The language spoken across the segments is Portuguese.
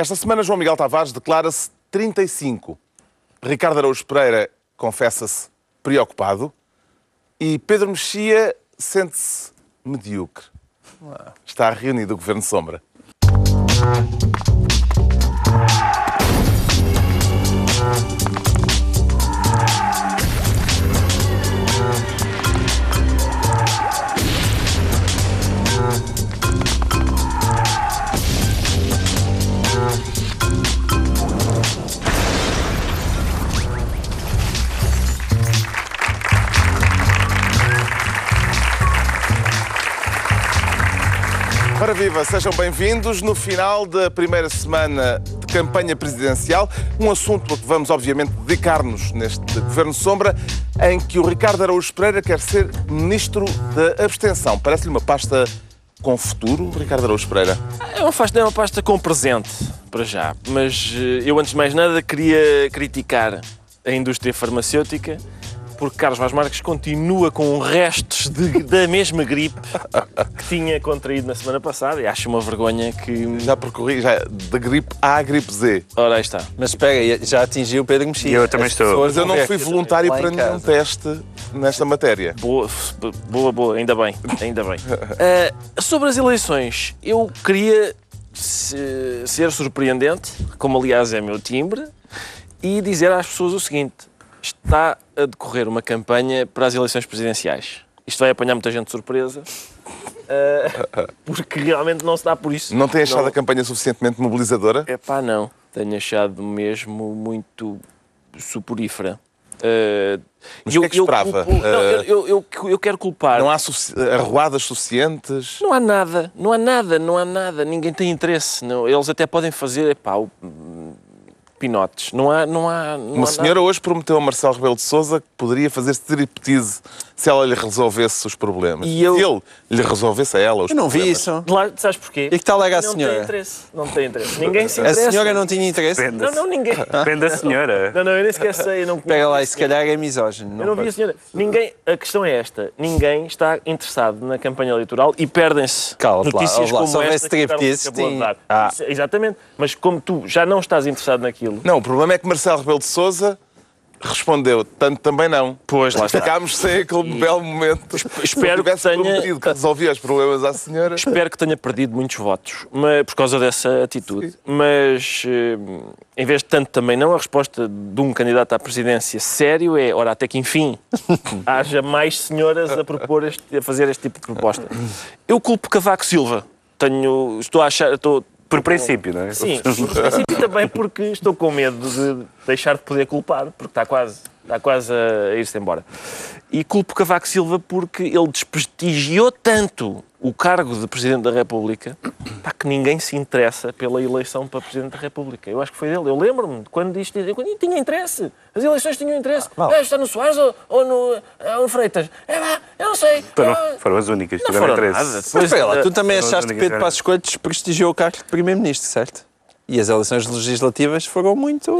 Esta semana, João Miguel Tavares declara-se 35. Ricardo Araújo Pereira confessa-se preocupado. E Pedro Mexia sente-se medíocre. Está reunido o Governo Sombra. Viva, sejam bem-vindos no final da primeira semana de campanha presidencial, um assunto a que vamos obviamente dedicar-nos neste Governo Sombra, em que o Ricardo Araújo Pereira quer ser Ministro da Abstenção. Parece-lhe uma pasta com futuro, Ricardo Araújo Pereira? É uma pasta, é uma pasta com presente, para já. Mas eh, eu, antes de mais nada, queria criticar a indústria farmacêutica porque Carlos Vaz Marques continua com restos de- da mesma gripe que tinha contraído na semana passada e acho uma vergonha que... Já percorri já, da gripe A à gripe Z. Ora, aí está. Mas espera, já atingiu o Pedro Mexia. Eu também As estou. pessoas Mas eu não fui voluntário lá para nenhum teste nesta matéria. Boa, boa, boa, ainda bem, ainda bem. Eh, sobre as eleições, eu queria se- ser surpreendente, como aliás é meu timbre, e dizer às pessoas o seguinte: está a decorrer uma campanha para as eleições presidenciais. Isto vai apanhar muita gente de surpresa, eh, porque realmente não se dá por isso. Não tem achado a campanha suficientemente mobilizadora? É pá, não. Tenho achado mesmo muito suporífera. Eh, Mas o que é que esperava? não, Eh, eu, eu, eu, eu quero culpar. Não há sufici- arruadas suficientes? Não há nada, não há nada, não há nada. Ninguém tem interesse. Não, eles até podem fazer, epá, o- pinotes. Não há, não há. Não Uma há senhora hoje prometeu a Marcelo Rebelo de Sousa que poderia fazer striptease se ela lhe resolvesse os problemas. E eu- Se ele lhe resolvesse a ela os Eu não vi problemas. isso. Lá, sabes porquê? E que tal era a não senhora? tem interesse. Não tem interesse. Ninguém se A interessa. senhora não tinha interesse? Depende. Não, não, ninguém. Depende da senhora. Não, não, eu nem sequer sei. Não Pega lá, e se calhar é misógino. Eu não vi a senhora. Ninguém, a questão é esta: ninguém está interessado na campanha eleitoral e perdem-se lá, notícias ouve lá, como se houvesse esta que acabou de dar. Ah. Exatamente. Mas como tu já não estás interessado naquilo, Não, o problema é que Marcelo Rebelo de Sousa respondeu, tanto também não. Pois, lá. Ficámos sem aquele belo momento. espero que tenha- que resolvia os problemas à senhora. Espero que tenha perdido muitos votos mas, por causa dessa atitude. Mas, eh, em vez de tanto também não, a resposta de um candidato à presidência sério é, ora, até que enfim, haja mais senhoras a, propor este- a fazer este tipo de proposta. Eu culpo Cavaco Silva. Tenho, estou a achar... Estou, Por princípio, não é? Sim, por princípio também porque estou com medo de deixar de poder culpar, porque está quase, está quase a ir-se embora. E culpo Cavaco Silva porque ele desprestigiou tanto o cargo de Presidente da República pá, que ninguém se interessa pela eleição para Presidente da República. Eu acho que foi dele. Eu lembro-me de quando isto quando tinha interesse. As eleições tinham interesse. É, está no Soares ou, ou no, ou no Freitas? É lá, eu não sei. Foram, Ah, foram as únicas que não tiveram foram interesse. nada. Mas Depois, lá, eh, tu também achaste que Pedro Passos Coelho desprestigiou o cargo de Primeiro-Ministro, certo? E as eleições legislativas foram muito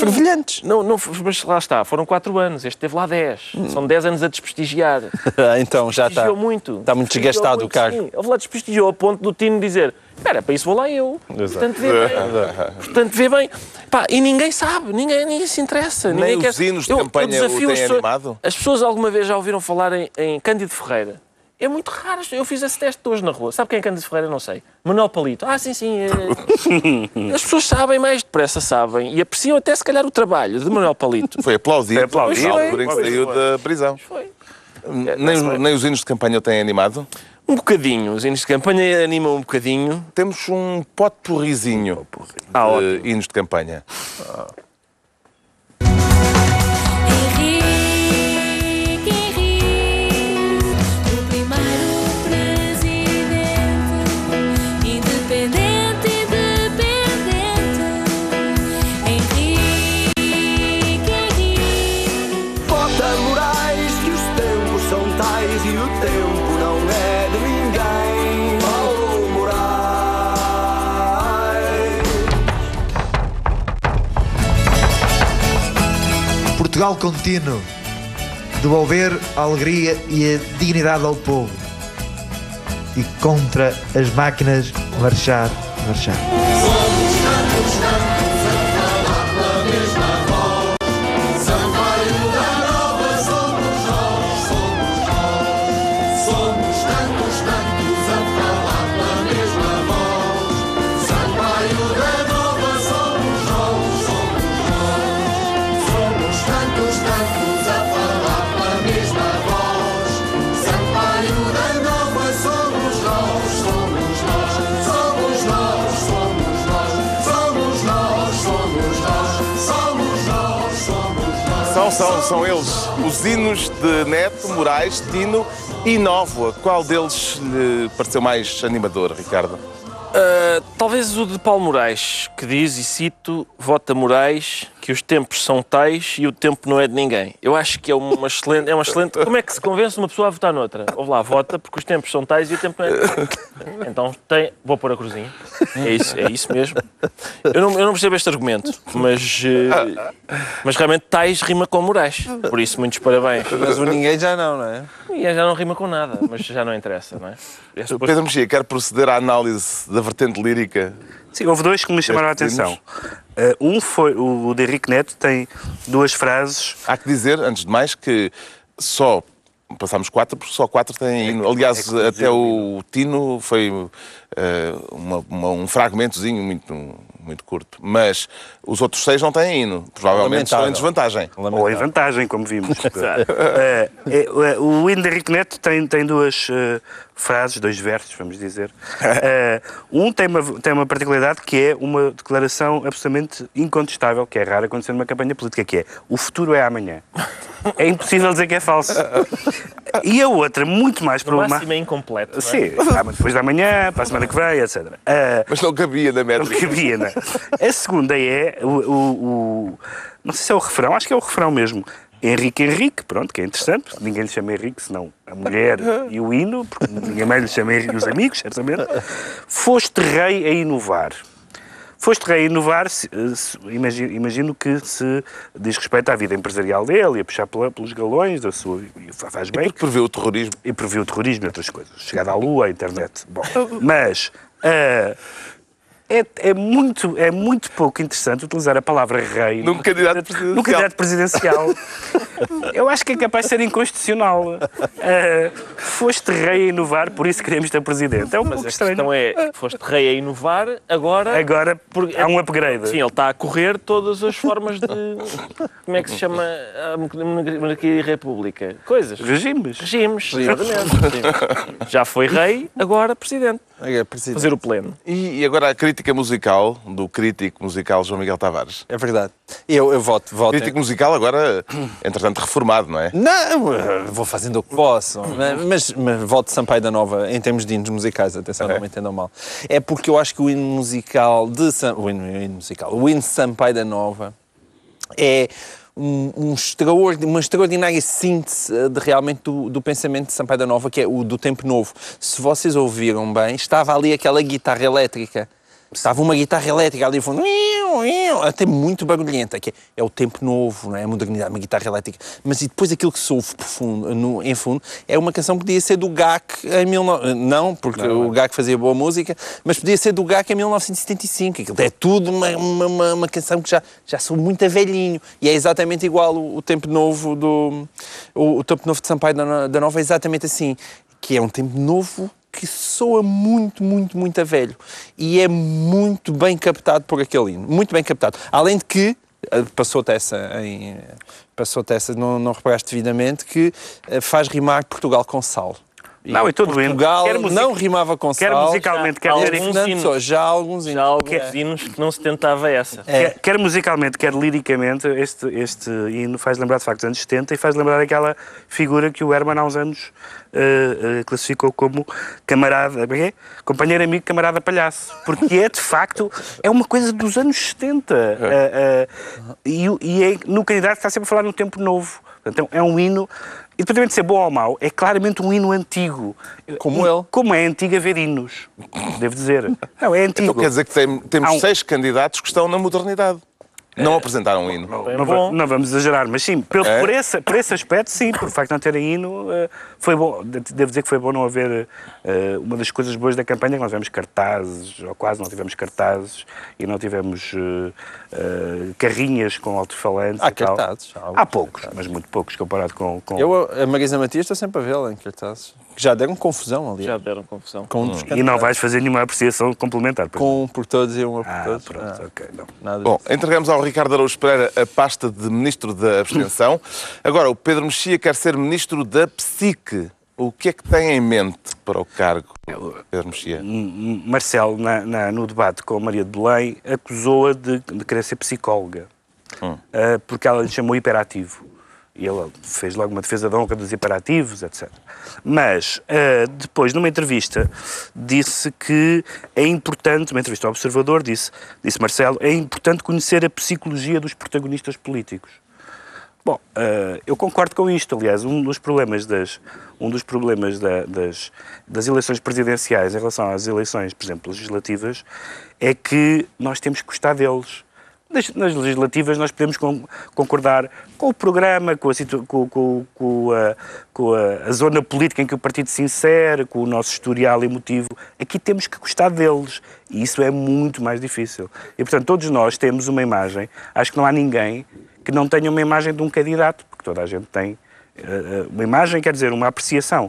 fervilhantes. Não, não, mas lá está, foram quatro anos. Este teve lá 10. São 10 anos a desprestigiar. então já está. desprestigiou muito. Está muito desgastado o cargo. Sim. Ele lá desprestigiou a ponto do Tino dizer espera, para isso vou lá eu. Portanto, vê bem. Portanto, vê bem. Pá, e ninguém sabe, ninguém, ninguém se interessa. Nem ninguém os hinos de Eu- eu campanha o desafio têm as pessoas- animado? As pessoas alguma vez já ouviram falar em, em Cândido Ferreira? É muito raro. Eu fiz esse teste hoje na rua. Sabe quem é Cândido Ferreira? Não sei. Manuel Palito. Ah, sim, sim. é- As pessoas sabem mais depressa, sabem. E apreciam até se calhar o trabalho de Manuel Palito. Foi aplaudido, Foi aplaudido. que Foi, saiu foi. da prisão. Foi. Nem, os- nem os hinos de campanha têm animado. Um bocadinho. Os hinos de campanha animam um bocadinho. Temos um pote porrizinho Ah, de hinos de campanha. Henrique, Portugal contínuo. Devolver a alegria e a dignidade ao povo. E contra as máquinas marchar, marchar. São, são eles. Os hinos de Neto, Moraes, Tino e Nóvoa. Qual deles lhe pareceu mais animador, Ricardo? Uh, talvez o de Paulo Moraes, que diz, e cito, vota Moraes, que os tempos são tais e o tempo não é de ninguém. Eu acho que é uma excelente... É uma excelente como é que se convence uma pessoa a votar noutra? Ouve lá, vota porque os tempos são tais e o tempo não é de ninguém. Então tem... Vou pôr a cruzinha. É isso, é isso mesmo. Eu não, eu não percebo este argumento, mas... uh, mas realmente tais rima com Moraes. Por isso, muitos parabéns. Mas o ninguém já não, não é? E já não rima com nada, mas já não interessa, não é? É suposto- Pedro Mexia, quer proceder à análise da vertente lírica? Sim, houve dois que me chamaram a atenção. Eh, um foi o, de Henrique Neto, tem duas frases. Há que dizer, antes de mais, que só passámos quatro, porque só quatro têm hino. Aliás, é que até o Tino foi eh, uma- uma- um fragmentozinho muito, muito curto. Mas os outros seis não têm hino. Provavelmente estão em Lamentável. desvantagem. Ou em vantagem, como vimos. Eh, eh, o hino de Henrique Neto tem, tem duas eh, frases, dois versos, vamos dizer. Eh, um tem uma, tem uma particularidade que é uma declaração absolutamente incontestável, que é rara acontecer numa campanha política, que é o futuro é amanhã. É impossível dizer que é falso. E a outra, muito mais problemática. máximo é incompleto. não é? Sim, ah, depois da manhã, para a semana que vem, etc. Eh, Mas não cabia na não métrica. cabia, não é? A segunda é o, o- o- Não sei se é o refrão, acho que é o refrão mesmo. Henrique Henrique, pronto, que é interessante, ninguém lhe chama Henrique, senão a mulher e o hino, porque ninguém mais lhe chama Henrique e os amigos, certamente. Foste rei a inovar. Foste rei a inovar, imagino, imagino que se diz respeito à vida empresarial dele e a puxar pelos galões da sua. e Faz bem, Porque prevê o terrorismo. e previu o terrorismo e outras coisas. Chegada à Lua, à internet. Bom, mas ah, é, é, muito, é muito pouco interessante utilizar a palavra rei Num candidato presidencial. num candidato presidencial. Eu acho que é capaz de ser inconstitucional. Ah, foste rei a inovar, por isso queremos ter presidente. É um Mas pouco estranho. questão é, foste rei a inovar, agora... Agora Porque- há um upgrade. Sim, ele está a correr todas as formas de... Como é que se chama a monarquia e república? Coisas. Regimes. Regimes, exatamente. Já foi rei, agora presidente. É, presidente. Fazer o pleno. E, e agora a crítica musical do crítico musical João Miguel Tavares. É verdade. Eu, eu voto, voto. Crítico musical agora, entretanto, reformado, não é? Não, vou fazendo o que posso. Mas, mas voto Sampaio da Nova em termos de hinos musicais, atenção, não me entendam mal. É porque eu acho que o hino musical de Sam- o hino, o hino musical, o hino de Sampaio da Nova é um, um extraordi- uma extraordinária síntese eh, de, realmente do, do pensamento de Sampaio da Nova, que é o do tempo novo. Se vocês ouviram bem, estava ali aquela guitarra elétrica. Estava uma guitarra elétrica ali, fundo, até muito barulhenta, que é o tempo novo, não é? a modernidade, uma guitarra elétrica. Mas e depois aquilo que se ouve por fundo, no, em fundo é uma canção que podia ser do GAC em 19... Não, porque o GAC fazia boa música, mas podia ser do GAC em 1975. Aquilo é tudo uma, uma, uma- canção que já, já sou muito velhinho. E é exatamente igual o, o tempo novo do... O, o tempo novo de Sampaio da, da Nova é exatamente assim, que é um tempo novo que soa muito, muito, muito a velho. E é muito bem captado por aquele hino. Muito bem captado. Além de que, eh, passou-te essa, em, passou-te essa não, não reparaste devidamente, que eh, faz rimar Portugal com sal. E Não, e todo o hino. Portugal Quer music- não rimava com Quer sal. musicalmente, quer Alguns Fernando hinos. Pessoa, já há alguns hinos. Já há alguns Que- hinos que não se tentava essa. É. Quer, quer musicalmente, quer liricamente, este, este hino faz lembrar de facto dos anos 70 e faz lembrar aquela figura que o Herman há uns anos eh, eh, classificou como camarada, é é? companheiro amigo, camarada palhaço. Porque é de facto, é uma coisa dos anos 70. eh, eh, e e é, no candidato está sempre a falar num tempo novo. Portanto, é um hino. Independentemente de ser bom ou mau, é claramente um hino antigo. Como ele. Como é antigo haver hinos, devo dizer. Não, é antigo. Então quer dizer que tem- temos um- seis candidatos que estão na modernidade. Não apresentaram um hino. É não, não vamos exagerar, mas sim, pelo- É? por, esse, por esse aspecto, sim, por facto de não terem hino, eh, foi bom. De- Devo dizer que foi bom não haver eh, uma das coisas boas da campanha, que nós tivemos cartazes, ou quase não tivemos cartazes, e não tivemos eh, carrinhas com alto-falantes. Há e tal. cartazes, há Há poucos, mas muito poucos comparado com. com... Eu, a Marisa Matias, estou sempre a vê-la em cartazes. Que já deram confusão ali. Já deram confusão. Com, um dos E não vais fazer nenhuma apreciação complementar. Com um por todos e uma por? Ah, todos. pronto, Ah, ok. Não. nada Bom, entregamos ao Ricardo Araújo Pereira a pasta de Ministro da Abstenção. Agora, o Pedro Mexia quer ser Ministro da Psique. O que é que tem em mente para o cargo, Pedro Mexia? M- Marcelo, na- na- no debate com a Maria de Belém, acusou-a de, de querer ser psicóloga, Hum. Ah, porque ela lhe chamou hiperativo. E ele fez logo uma defesa de honra dos imperativos, etc. Mas, eh, depois, numa entrevista, disse que é importante, uma entrevista ao Observador, disse, disse Marcelo, é importante conhecer a psicologia dos protagonistas políticos. Bom, eh, eu concordo com isto. Aliás, um dos problemas das, um dos problemas da- das, das eleições presidenciais em relação às eleições, por exemplo, legislativas, é que nós temos que gostar deles. Nas, nas legislativas nós podemos con- concordar com o programa, com, a, com- com- com a, com a- a zona política em que o partido se insere, com o nosso historial emotivo. Aqui temos que gostar deles. E isso é muito mais difícil. E, portanto, todos nós temos uma imagem. Acho que não há ninguém que não tenha uma imagem de um candidato, porque toda a gente tem eh, eh, uma imagem, quer dizer, uma apreciação,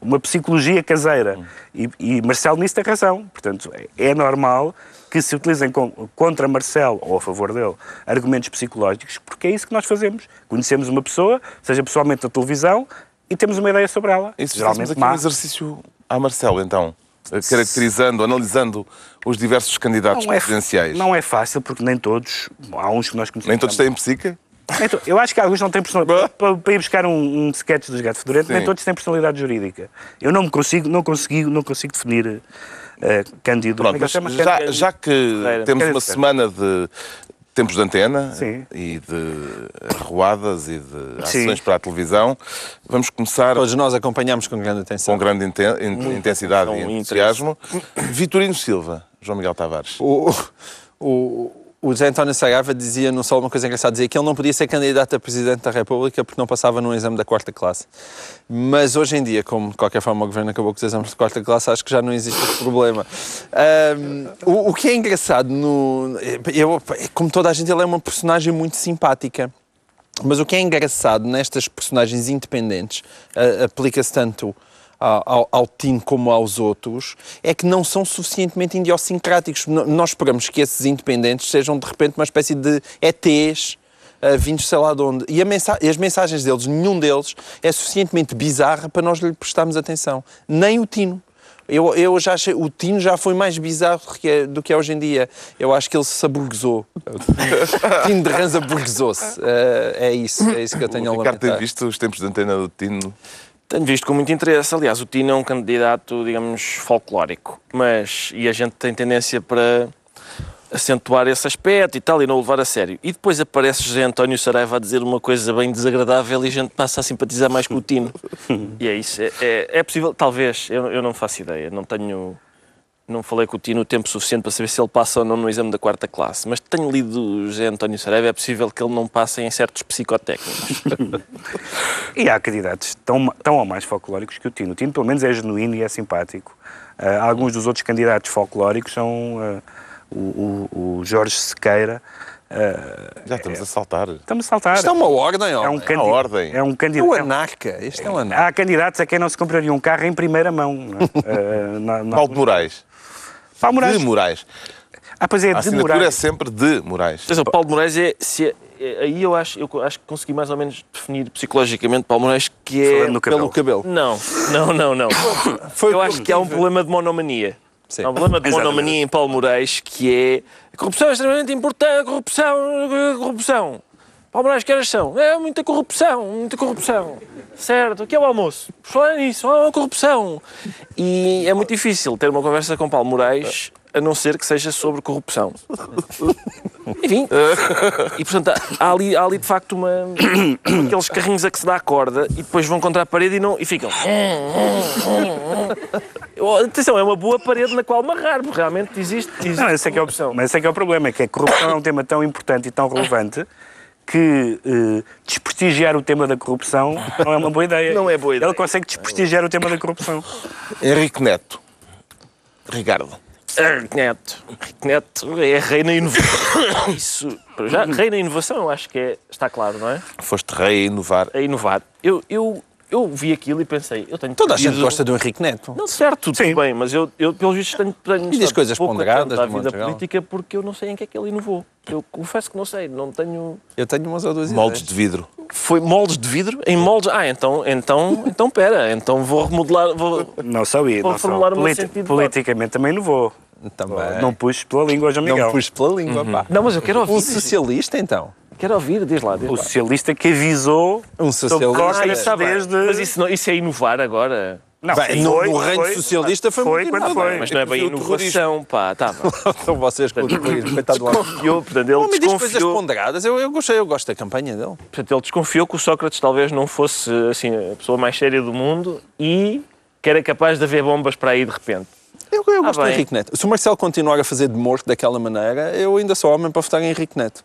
uma psicologia caseira. E, e Marcelo nisso tem razão. Portanto, é- é normal que se utilizem contra Marcelo ou a favor dele argumentos psicológicos, porque é isso que nós fazemos. Conhecemos uma pessoa, seja pessoalmente na televisão, e temos uma ideia sobre ela. Fizéssemos geralmente aqui má. um exercício a Marcelo, então, eh, caracterizando, analisando os diversos candidatos Não é, presidenciais. não é fácil, porque nem todos, há uns que nós conhecemos. Nem todos têm psique? To- Eu acho que alguns não têm personalidade. Para, ir buscar um, um sketch dos Gato Fedorento, Sim. nem todos têm personalidade jurídica. Eu não me consigo, não consigo, não consigo definir eh, Cândido. Pronto, mas já, Cândido- já que Ferreira. temos Cândido uma Ferreira. semana de tempos de antena Sim. e de arruadas e de Sim. ações para a televisão, vamos começar Todos nós acompanhamos com grande atenção. com grande inten- in- intensidade e interesse. entusiasmo. Vitorino Silva, João Miguel Tavares. O, o, o José António Saraiva dizia no Sol uma coisa engraçada, dizia que ele não podia ser candidato a Presidente da República porque não passava no exame da quarta classe. Mas hoje em dia, como de qualquer forma o Governo acabou com os exames de quarta classe, acho que já não existe esse problema. Ahm, o, o que é engraçado, no, eu, como toda a gente, ele é uma personagem muito simpática. Mas o que é engraçado nestas personagens independentes, ah, aplica-se tanto ao, ao, Tino como aos outros, é que não são suficientemente idiosincráticos. Nós esperamos que esses independentes sejam de repente uma espécie de ETs ah, vindos sei lá de onde. E, mensa- e as mensagens deles, nenhum deles é suficientemente bizarra para nós lhe prestarmos atenção. Nem o Tino. Eu, eu já achei, o Tino já foi mais bizarro do que é, do que é hoje em dia. Eu acho que ele se aburguesou. O Tino de Ranza aburguesou-se. Ah, é isso, é isso que eu tenho a O Ricardo tem lamentar. visto os tempos de antena do Tino. Tenho visto com muito interesse. Aliás, o Tino é um candidato, digamos, folclórico. Mas, e a gente tem tendência para acentuar esse aspecto e tal, e não o levar a sério. E depois aparece José António Saraiva a dizer uma coisa bem desagradável e a gente passa a simpatizar mais com o Tino. e é isso. É, é, é possível, talvez, eu, eu não faço ideia. Não tenho. Não falei com o Tino o tempo suficiente para saber se ele passa ou não no exame da quarta classe, mas tenho lido o José António Saraiva, é possível que ele não passe em certos psicotécnicos. E há candidatos tão, tão ou mais folclóricos que o Tino. O Tino, pelo menos, é genuíno e é simpático. Ah, alguns dos outros candidatos folclóricos são ah, o, o- o Jorge Sequeira. ah, Já estamos a saltar. estamos a saltar. Isto é uma ordem, É um, homem. candi- ordem. É um É o candidato. anarca. Este é o anarca. Há candidatos a quem não se compraria um carro em primeira mão. não é? Ah, na- na- Paulo de Moraes. Paulo Moraes. De Moraes. Ah, pois é, A de assinatura é Moraes. sempre de Moraes. Atenção, Paulo de Moraes é, se é- é- aí eu acho, eu acho que consegui mais ou menos definir psicologicamente Paulo Moraes que é Falando no cabelo. Pelo cabelo. não, não, não, não. Foi eu acho que há um problema de monomania. Sim. Há um problema de Exatamente. monomania em Paulo Moraes que é a corrupção é extremamente importante, corrupção, corrupção. Paulo Moraes, que horas são? É muita corrupção, muita corrupção. Certo, o que é o almoço? Falar nisso, oh, corrupção. E é muito difícil ter uma conversa com Paulo Moraes a não ser que seja sobre corrupção. Enfim. E portanto, há ali, há ali de facto uma. aqueles carrinhos a que se dá a corda e depois vão contra a parede e, não, e ficam. Atenção, é uma boa parede na qual amarrar, porque realmente existe. existe Não, esse é que é o, mas esse é que é o problema, é que a corrupção é um tema tão importante e tão relevante que eh, desprestigiar o tema da corrupção não é uma boa ideia. Não é boa ideia. Ele consegue desprestigiar o tema da corrupção. Henrique Neto. Ricardo. Henrique Neto. Henrique Neto é rei na inovação. Isso, já, rei na inovação, eu acho que é, está claro, não é? Foste rei a inovar. A inovar. Eu, eu, eu vi aquilo e pensei, eu tenho Toda a gente gosta do Henrique Neto. Não, certo, tudo Sim. bem, mas eu, eu pelos vistos, tenho, tenho diz estado coisas pouco ponderadas, à modo vida política porque eu não sei em que é que ele inovou. Eu confesso que não sei, não tenho... Eu tenho umas ou duas Moldes ideias. de vidro. Foi moldes de vidro? Em moldes... Ah, então, então, então pera, então vou remodelar... Vou... Não isso. Vou não formular meu Politi- Politicamente também não vou. Também. Não puxo pela língua, João Miguel. Não pus pela língua, pá. Não, mas eu quero ouvir. Um socialista, então. Quero ouvir, diz lá, diz O lá. socialista que avisou Um sobre socialista. Costa bem. desde... Mas isso, não- isso é inovar agora? Não, Bem, no- no reino socialista foi foi muito quando foi. Mas não é bem inovação, pá, tá. São vocês com o terrorismo, coitado do. Desconfiou, portanto, ele homem diz coisas ponderadas. Eu, eu, gostei, eu gosto da campanha dele. portanto, ele desconfiou que o Sócrates talvez não fosse assim, a pessoa mais séria do mundo e que era capaz de haver bombas para aí de repente. Eu, eu gosto do bem. Henrique Neto. Se o Marcelo continuar a fazer de morto daquela maneira, eu ainda sou homem para votar em Henrique Neto.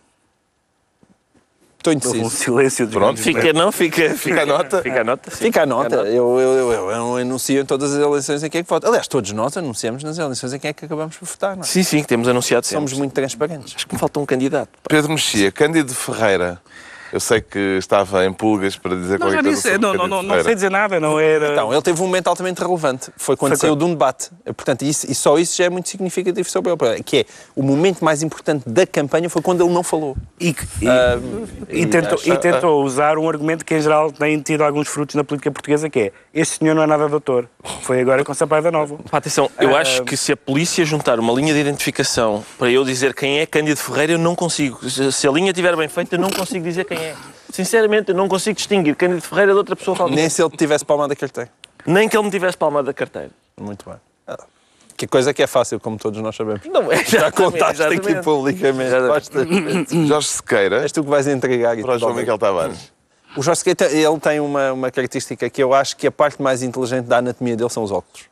Estou Houve um indeciso. silêncio dos Pronto, Fica, não, fica, fica a nota. Fica a nota. sim. Fica a nota. Eu, eu, eu, eu, eu anuncio em todas as eleições em quem é que vota. Aliás, todos nós anunciamos nas eleições em quem é que acabamos por votar. Não é? Sim, sim, que temos anunciado Somos sempre. muito transparentes. Acho que me falta um candidato. pá. Pedro Mexia, Cândido Ferreira. Eu sei que estava em pulgas para dizer Não, já qualquer coisa disse, sobre não, não, não, sei dizer nada, não era... Então, ele teve um momento altamente relevante. Foi quando Foi saiu quando? de um debate. Portanto, isso, e só isso já é muito significativo sobre ele. Que é, o momento mais importante da campanha foi quando ele não falou. E, e- Ah, e tentou, e tentou usar um argumento que em geral tem tido alguns frutos na política portuguesa, que é este senhor não é nada doutor. Foi agora com Sampaio Nova. Pá, atenção, eu Ah, acho que se a polícia juntar uma linha de identificação para eu dizer quem é Cândido Ferreira, eu não consigo. Se se a linha estiver bem feita, eu não consigo dizer quem é. Sinceramente, eu não consigo distinguir Cândido Ferreira de outra pessoa qualquer. Nem se ele tivesse palmado a carteira. Nem que ele me tivesse palmado da carteira. Muito bem. Ah, Que coisa que é fácil, como todos nós sabemos. Não é. Já contaste aqui exatamente. publicamente. Exatamente. Jorge Sequeira És tu que vais entregar. e para o João. Miguel Tavares. O Jorge Sequeira, ele tem uma, uma característica que eu acho que a parte mais inteligente da anatomia dele são os óculos.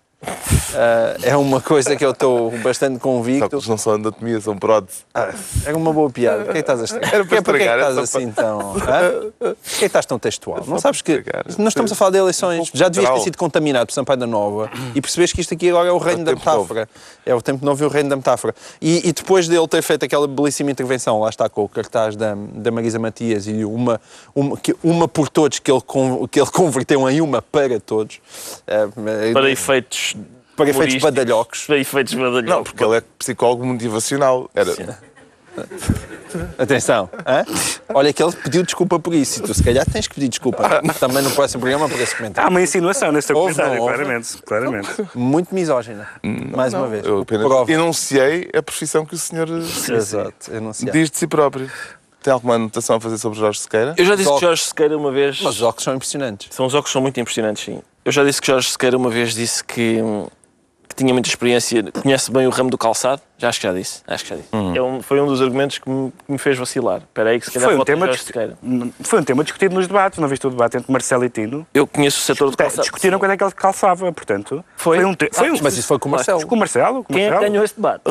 Ah, é uma coisa que eu estou bastante Só que convicto. eles não são anatomia, são prótese. Ah, era uma boa piada. Porquê é que estás a estragar? Era para Porquê- porquê é que estragar, estás era só assim tão... Hã? Porquê é que estás tão textual? Não sabes que nós estamos a falar de eleições. Já devias ter sido contaminado por Sampaio da Nova e percebes que isto aqui agora é o reino o da metáfora. É o tempo novo e o reino da metáfora. E, e depois dele ter feito aquela belíssima intervenção, lá está com o cartaz da, da Marisa Matias e uma, uma, uma por todos que ele, que ele converteu em uma para todos. eh, Para efeitos. Para efeitos badalhocos. Para efeitos badalhocos. Não, porque ele é psicólogo motivacional. Era, Atenção, hã? olha que ele pediu desculpa por isso e tu se calhar tens que pedir desculpa também no próximo programa por esse Há comentário. uma insinuação neste teu Houve, comentário, não houve? claramente. claramente. Muito misógina, mais uma vez. eu apenas Prova. enunciei a profissão que o senhor Exato, enunciado. diz de si próprio. Tem alguma anotação a fazer sobre Jorge Sequeira? Eu já disse Os que Jorge Sequeira uma vez. Mas os óculos são impressionantes. São os óculos que são muito impressionantes, sim. Eu já disse que Jorge Sequeira uma vez disse que, que tinha muita experiência, conhece bem o ramo do calçado. Já acho que já disse. Acho que já disse. É um- foi um dos argumentos que me, que me fez vacilar. Espera aí, que se calhar Foi um, tema Jorge Sequeira. foi um tema discutido nos debates. Não viste o debate entre Marcelo e Tino? Eu conheço o setor do calçado. Discutiram quando é que ele calçava, portanto. Foi? um te- foi um- Mas isso foi com o Marcelo. Com o Marcelo? Com o Quem é que ganhou esse debate?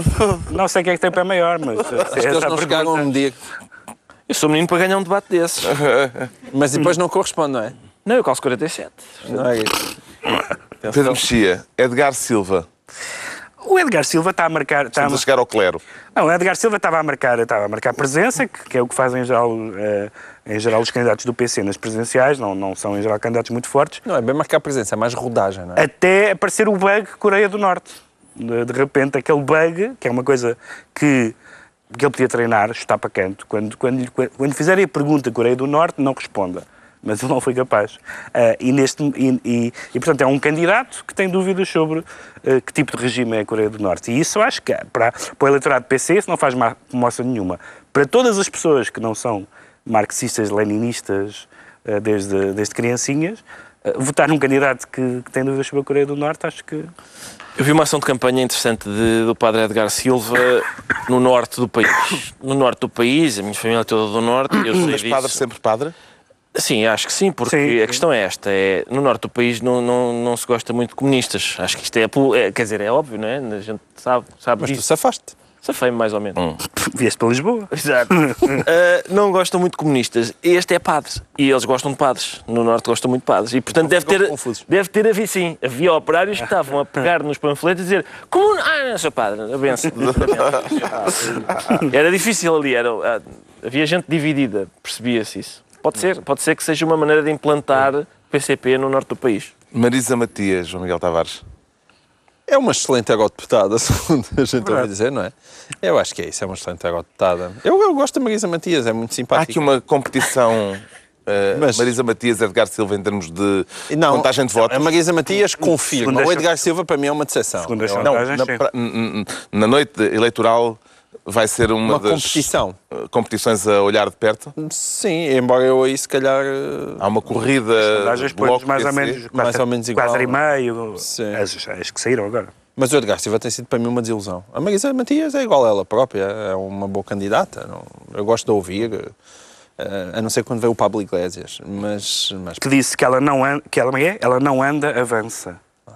Não sei quem é que tem pé maior, mas. Acho que eles não chegaram um dia. Eu sou menino para ganhar um debate desses. Mas depois não corresponde, não é? Não, eu calço 47. Não é isso. Pedro Mexia, Edgar Silva. O Edgar Silva está a marcar. Está a... Estamos a chegar ao clero. Não, o Edgar Silva estava a marcar, estava a marcar presença, que, que é o que fazem em geral, eh, em geral os candidatos do PC nas presidenciais, não, não são em geral candidatos muito fortes, Não é bem marcar presença, é mais rodagem, não é? até aparecer o bug Coreia do Norte. De, de repente, aquele bug, que é uma coisa que, que ele podia treinar, está para canto, quando, quando, quando fizerem a pergunta Coreia do Norte, não responda. Mas ele não foi capaz. Ah, e, neste, e, e, e, portanto, é um candidato que tem dúvidas sobre ah, que tipo de regime é a Coreia do Norte. E isso acho que é, para, para o eleitorado PC isso não faz moça nenhuma. Para todas as pessoas que não são marxistas, leninistas, ah, desde, desde criancinhas, votar num candidato que, que tem dúvidas sobre a Coreia do Norte, acho que Eu vi uma ação de campanha interessante de- do padre Edgar Silva no norte do país. No norte do país, a minha família é toda do norte. Eu sei Mas padre disso. sempre padre? Sim, acho que sim, porque Sim. a questão é esta: é, no norte do país não, não, não se gosta muito de comunistas. Acho que isto é, é- quer dizer, é óbvio, não é? A gente sabe, sabe Mas tu disso. safaste. Safei-me mais ou menos. vieste para Lisboa. Exato. Ah, não gostam muito de comunistas. Este é padre. E eles gostam de padres. No Norte gostam muito de padres. E, portanto, deve ter, confusos. deve ter havido, sim. Havia operários que estavam a pegar nos panfletos e dizer como Ah, não sou padre. A benção. Era difícil ali. Era, ah, havia gente dividida. Percebia-se isso. Pode ser, pode ser que seja uma maneira de implantar PCP no Norte do país. Marisa Matias, João Miguel Tavares. É uma excelente agrodeputada, segundo a gente ouve dizer, não é? Eu acho que é isso, é uma excelente agrodeputada. Eu, eu gosto da Marisa Matias, é muito Há simpática. aqui uma competição eh, Mas- Marisa Matias, Edgar Silva em termos de Não, contagem de votos. A Marisa Matias confirma. Segunda O Edgar Silva, para mim, é uma decepção. Segunda. Não, na, pra- n- n- na noite eleitoral Vai ser uma, Uma das competição. eh, competições a olhar de perto. Sim, embora eu aí se calhar. eh, Há uma corrida. Põem Bloco mais ou menos mais quatro- ou menos igual. quatro e meio. Sim. As, as que saíram agora. Mas o Edgar Silva tem sido para mim uma desilusão. A Marisa Matias é igual a ela própria, é uma boa candidata. Eu gosto de ouvir, eh, a não ser quando vê o Pablo Iglesias. Mas, mas Que disse que ela não anda, que ela, como é? ela não anda, avança. Não sei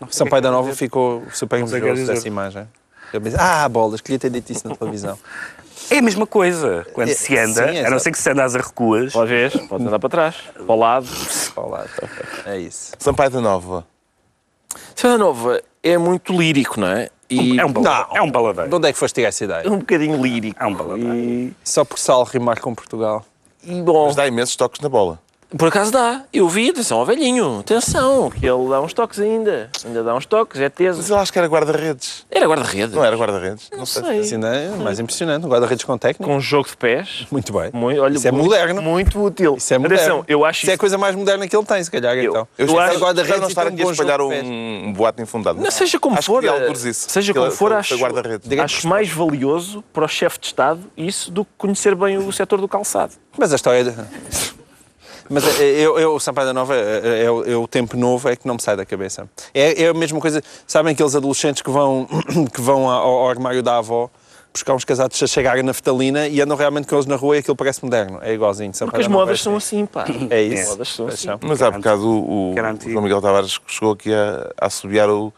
o que é Sampaio da Nova ficou super invejoso dessa imagem. Eu pensei, ah, bolas, queria ter dito isso na televisão. É a mesma coisa. Quando É, se anda, sim, a não ser que se anda às recuas. Pode ver, pode andar para trás, para o lado. Olá, é isso. Sampaio da Nova. Cidade Nova é muito lírico, não é? E É um, bala- Não. é um baladeiro. De onde é que foste tirar essa é ideia? um bocadinho lírico. É um baladeiro. E, Só por Sal rimar com Portugal. e bom, Mas dá imensos toques na bola. Por acaso dá. Eu vi, atenção ao velhinho, atenção, que ele dá uns toques ainda. Ainda dá uns toques, é Mas teso. eu acho que era guarda-redes. Era guarda-redes. Não era guarda-redes? Não sei. Assim ainda é mais impressionante. Um guarda-redes com técnico. Com um jogo de pés. Muito bem. Muito, olha, Isso é muito- moderno. Muito útil. Isso é moderno. Atenção, eu acho Isso é a isso- coisa mais moderna que ele tem, se calhar, Eu- então. Eu acho- espero guarda-redes não estar um aqui a espalhar um, um boato infundado. Não, seja como acho for, que eh, algures isso. seja Que como for, acho, acho mais valioso para o chefe de Estado isso do que conhecer bem o setor do calçado. Mas a história. Mas é- é- eu, eu, o Sampaio da Nova, é, é o- é o tempo novo, é que não me sai da cabeça. É, é a mesma coisa, sabem aqueles adolescentes que vão, que vão ao, ao armário da avó buscar uns casados a chegar a naftalina e andam realmente com eles na rua e aquilo parece moderno. É igualzinho. Porque Sampaio as modas são assim. assim, pá. É isso. As modas são assim. são. Mas há bocado o, o antigo. João Miguel Tavares chegou aqui a, a assobiar o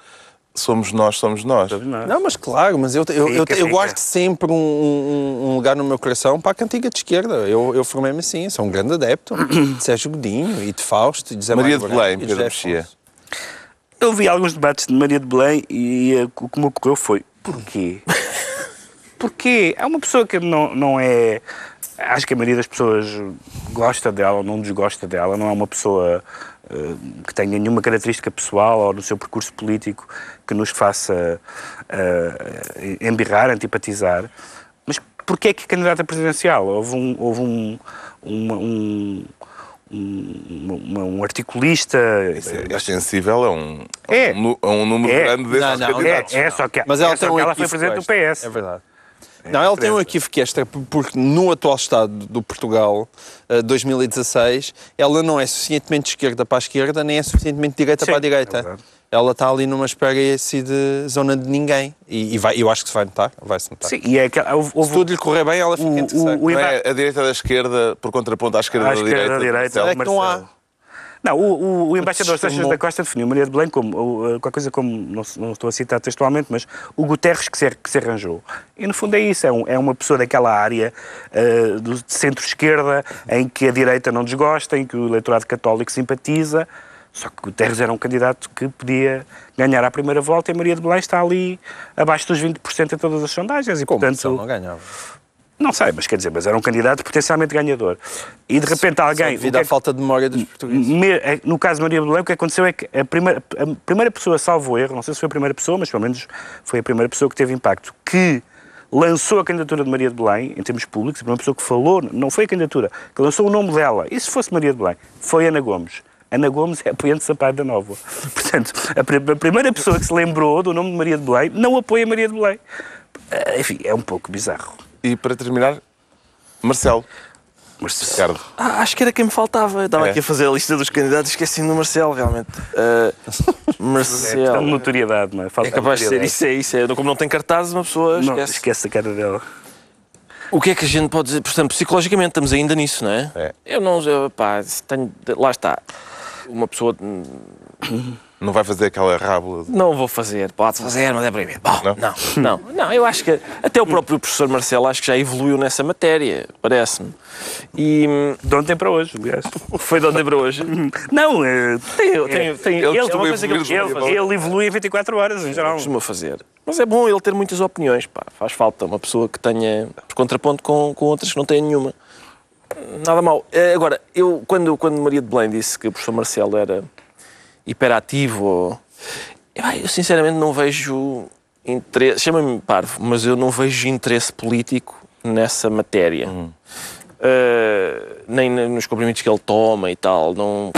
Somos Nós, Somos Nós. Não? Não, mas claro, mas eu, eu, eu, Fica, eu fica. guardo sempre um, um- um lugar no meu coração para a cantiga de esquerda. Eu, eu formei-me assim, sou um grande adepto de Sérgio Godinho e de Fausto e de Zé Maria Mário de Belém, de Pedro Mexia. Eu vi alguns debates de Maria de Belém e eh, o que me ocorreu foi: porquê? Porquê? É uma pessoa que não, não é. Acho que a maioria das pessoas gosta dela ou não desgosta dela, não é uma pessoa eh, que tenha nenhuma característica pessoal ou no seu percurso político que nos faça eh, embirrar, antipatizar. Mas porquê é que candidata presidencial? Houve um, houve um, uma- um, um, uma- um articulista. É sensível a um, a É. um, a um número É. grande desses Não, não, candidatos. É, é só que, Mas ela é só que ela foi presidente do. PS. É verdade. Não, ela tem um equívoco extra, porque no atual estado do Portugal, eh, 2016, ela não é suficientemente de esquerda para a esquerda, nem é suficientemente de direita Sim, para a é direita. verdade. ela está ali numa espécie de zona de ninguém. E, e vai, eu acho que se vai notar, vai-se notar. Sim, e é que houve, Se houve tudo lhe correr bem, ela fica o- terceiro. o- o é a direita da esquerda por contraponto à esquerda à da esquerda direita. da direita. Marcelo. É que não há. Não, o, o, embaixador Desestimou. Seixas da Costa definiu Maria de Belém como, uh, qualquer coisa como, não, não estou a citar textualmente, mas o Guterres que se, que se arranjou. E no fundo é isso, é, um- é uma pessoa daquela área uh, do de centro-esquerda em que a direita não desgosta, em que o eleitorado católico simpatiza, só que Guterres era um candidato que podia ganhar à primeira volta e Maria de Belém está ali abaixo dos 20% em todas as sondagens e, Como? portanto... Não ganhava. Não sei, mas quer dizer, mas era um candidato potencialmente ganhador. E de repente alguém. Devido é à que- falta de memória dos portugueses. me- é- no caso de Maria Belém, o que aconteceu é que a primeira, a primeira pessoa, salvo erro, não sei se foi a primeira pessoa, mas pelo menos foi a primeira pessoa que teve impacto, que lançou a candidatura de Maria de Belém, em termos públicos, a primeira pessoa que falou, não foi a candidatura, que lançou o nome dela, e se fosse Maria de Belém, foi Ana Gomes. Ana Gomes é apoiante de Sampaio da Nova. Portanto, a primeira pessoa que se lembrou do nome de Maria de Belém não apoia Maria de Belém. Eh, Enfim, é um pouco bizarro. E para terminar, Marcelo. Mas Ricardo. Ah, acho que era quem me faltava. Eu Estava É. aqui a fazer a lista dos candidatos e esqueci do Marcelo, realmente. Ah, é questão de Marcelo. notoriedade, não é? Falta É capaz de ser isso, é isso. É. Como não tem cartazes, uma pessoa Não, esquece. esquece a cara dela. O que é que a gente pode dizer? Portanto, psicologicamente estamos ainda nisso, não é? É. Eu não, eu, pá, tenho, lá está. Uma pessoa hum, Não vai fazer aquela rábula. de- não vou fazer, pode fazer, mas é proibido. Bom, Não? não, não, não, eu acho que até o próprio professor Marcelo acho que já evoluiu nessa matéria, parece-me. E hum, De ontem para hoje, aliás. foi de ontem para hoje. Não, eh, Tem, tem, tem, Ele ele, é uma coisa que ele, ele evolui em 24 horas, em geral. costuma fazer. Mas é bom ele ter muitas opiniões, pá. Faz falta uma pessoa que tenha, por contraponto com, com outras que não têm nenhuma. Nada mal. Eh, Agora, eu, quando, quando Maria de Belém disse que o professor Marcelo era hiperativo, eu, sinceramente não vejo interesse, chama-me parvo, mas eu não vejo interesse político nessa matéria. Eh, nem nos comprimidos que ele toma e tal. Não,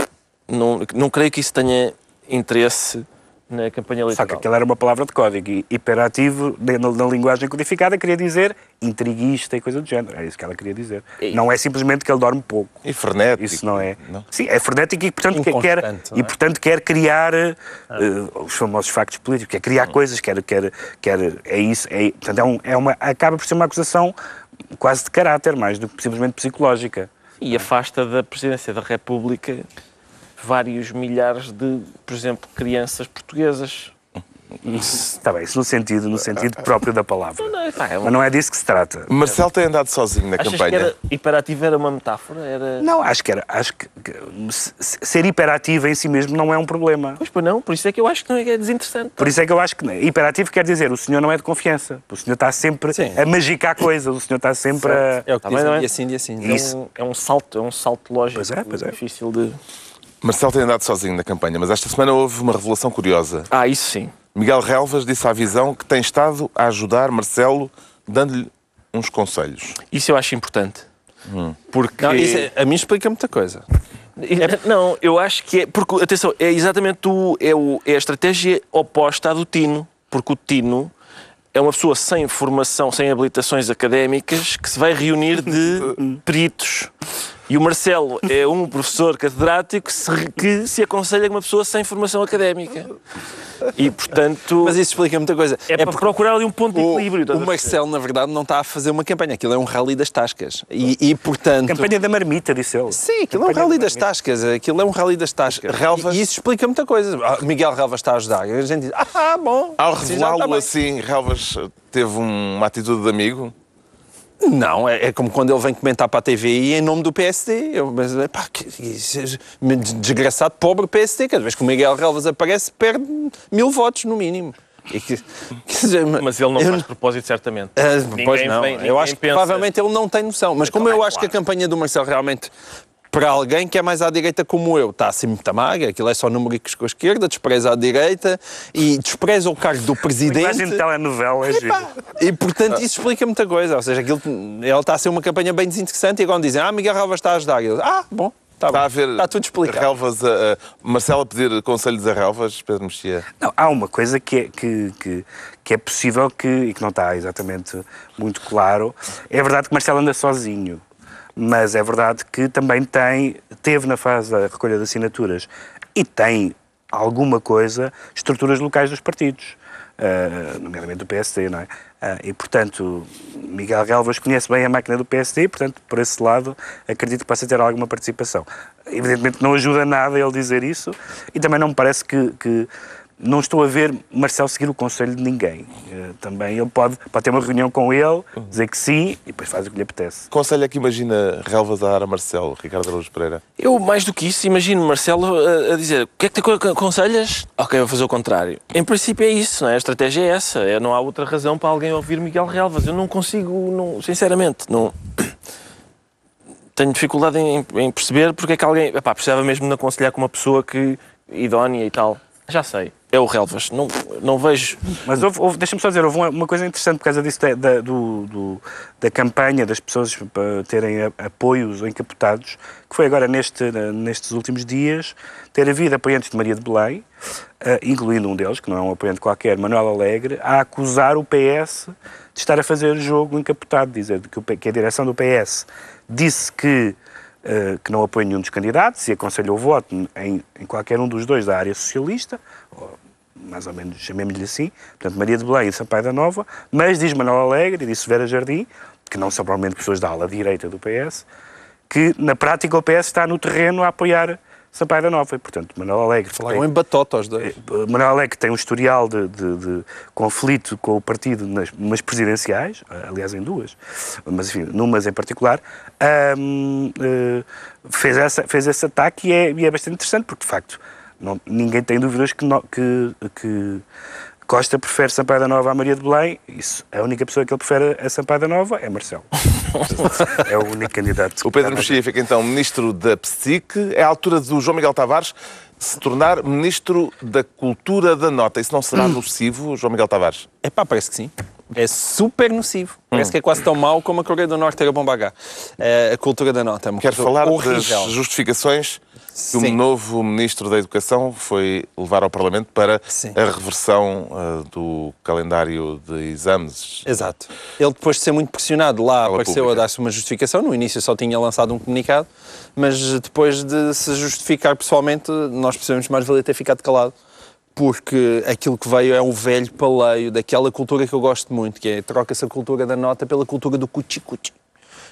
não, não creio que isso tenha interesse na campanha Só que eleitoral. aquilo era uma palavra de código e hiperativo, na, na linguagem codificada, queria dizer intriguista e coisa do género. É isso que ela queria dizer. E- Não é simplesmente que ele dorme pouco. E frenético. Isso não é. Não? Sim, é frenético e, portanto, que- quer, não e, é? portanto quer criar eh, os famosos factos políticos, quer criar Hum. coisas, quer, quer, quer. É isso. É, portanto, é, um- é uma, acaba por ser uma acusação quase de caráter, mais do que simplesmente psicológica. E afasta da presidência da República vários milhares de, por exemplo, crianças portuguesas. Está bem, isso no sentido, no sentido próprio da palavra. Não, pá, é um- Mas não é disso que se trata. Marcelo tem andado sozinho na Achas que campanha. era, hiperativo era uma metáfora? Era... Não, acho que era. Acho que, que se- ser hiperativo em si mesmo não é um problema. Pois pois não, por isso é que eu acho que não é desinteressante. Por isso é que eu acho que hiperativo quer dizer o senhor não é de confiança. O senhor está sempre Sim. a magicar coisas, o senhor está sempre a. É o que Tá dizem não é? dia sim, dia sim. É Isso. um, é um salto, é um salto lógico Pois é, pois é. difícil de. Marcelo tem andado sozinho na campanha, mas esta semana houve uma revelação curiosa. Ah, isso sim. Miguel Relvas disse à Visão que tem estado a ajudar Marcelo, dando-lhe uns conselhos. Isso eu acho importante. Porque. Não, isso é- a mim explica muita coisa. Não, eu acho que é. Porque, atenção, é exatamente o, é, o, é a estratégia oposta à do Tino. Porque o Tino é uma pessoa sem formação, sem habilitações académicas, que se vai reunir de peritos. E o Marcelo é um professor catedrático que se, aconselha com uma pessoa sem formação académica. E, portanto, Mas isso explica muita coisa. é, para porque procurar ali um ponto de o, equilíbrio. o a perceber? Marcelo, na verdade, não está a fazer uma campanha. Aquilo é um rally das tascas. E, e, portanto... Campanha da marmita, disse ele. Sim, aquilo é um Campanha rally da das tascas. Aquilo é um rally das tascas. Relvas- E, e isso explica muita coisa. Ah, Miguel Relvas está a ajudar. A gente diz, ah, bom. Ao revelá-lo bem. assim, Relvas teve um- uma atitude de amigo. Não, é, é como quando ele vem comentar para a TVI em nome do PSD. Eu, mas, pá, que, é desgraçado, pobre PSD. Cada vez que o Miguel Relvas aparece, perde mil votos, no mínimo. Que- dizer, Mas ele não eu- faz propósito, certamente. Ninguém pois não, vem- eu acho que pensa- provavelmente ele não tem noção. Mas como eu acho que a campanha do Marcelo realmente, para alguém que é mais à direita como eu, está assim muito magra, aquilo é só números com a esquerda, despreza a direita e despreza o cargo do presidente. Linguagem de telenovela é giro. E portanto isso explica muita coisa. Ou seja, aquilo, ele está a ser uma campanha bem desinteressante e agora dizem, ah, Miguel Relvas está a ajudar. E ele, ah, bom, está, Está bom. a ver está tudo explicado. Relvas a, a- Marcelo a pedir conselhos a Relvas, Pedro Mexia. Não, há uma coisa que é, que, que, que é possível que, e que não está exatamente muito claro. É verdade que Marcelo anda sozinho, mas é verdade que também tem, teve na fase da recolha de assinaturas e tem alguma coisa, estruturas locais dos partidos, ah, nomeadamente do PSD, não é? Ah, e, portanto, Miguel Relvas conhece bem a máquina do PSD, portanto, por esse lado, acredito que possa ter alguma participação. Evidentemente não ajuda nada ele dizer isso e também não me parece que, que não estou a ver Marcelo seguir o conselho de ninguém. Eh, Também ele pode, pode ter uma reunião com ele, dizer que sim e depois faz o que lhe apetece. Conselho é que imagina Relvas a dar a Marcelo, Ricardo Araújo Pereira? Eu, mais do que isso, imagino Marcelo a, a dizer: o que é que te aco- aconselhas? Ok, vou fazer o contrário. Em princípio é isso, não é? A estratégia é essa. É, não há outra razão para alguém ouvir Miguel Relvas. Eu não consigo, não, sinceramente, não. Tenho dificuldade em, em perceber porque é que alguém epá, precisava mesmo de aconselhar com uma pessoa que idónea e tal. Já sei, é o Relvas. Não, não vejo. Mas houve, houve- deixa-me só dizer, houve uma, coisa interessante por causa disso da, da- do, do- da campanha das pessoas para terem apoios encapotados, que foi agora neste, nestes últimos dias, ter havido apoiantes de Maria de Belém, eh, incluindo um deles, que não é um apoiante qualquer, Manuel Alegre, a acusar o PS de estar a fazer jogo encapotado, dizer que, que a direção do PS disse que eh, que não apoia nenhum dos candidatos e aconselhou o voto em, em qualquer um dos dois da área socialista, mais ou menos chamemos-lhe assim, portanto Maria de Belém e Sampaio da Nova, mas diz Manuel Alegre e disse Vera Jardim, que não são provavelmente pessoas da ala direita do PS, que na prática o PS está no terreno a apoiar Sampaio da Nova. E portanto Manuel Alegre Falaram em batota aos dois. Manuel Alegre tem um historial de, de- de conflito com o partido nas, nas presidenciais, aliás em duas, mas enfim, numas em particular, ahm, eh, fez, essa, fez esse ataque e é, e é bastante interessante, porque de facto não- ninguém tem dúvidas que, no- que, que Costa prefere Sampaio da Nova à Maria de Belém, isso, a única pessoa que ele prefere a Sampaio da Nova é Marcelo. é o único candidato. O Pedro Mexia fica então ministro da Psique. É a altura do João Miguel Tavares se tornar ministro da Cultura da Nota. Isso não será nocivo, João Miguel Tavares? É pá, parece que sim. É super nocivo. Parece que é quase tão mau como a Coreia do Norte era bomba H. É, a cultura da nota. é uma Quero falar horrível. das justificações que o Sim. novo Ministro da Educação foi levar ao Parlamento para Sim. a reversão ah, do calendário de exames. Exato. Ele, depois de ser muito pressionado lá, Escola apareceu pública. a dar-se uma justificação. No início só tinha lançado um comunicado, mas depois de se justificar pessoalmente, nós percebemos que mais valia ter ficado calado. Porque aquilo que veio é o velho paleio daquela cultura que eu gosto muito, que é troca-se a cultura da nota pela cultura do cuchi-cuchi.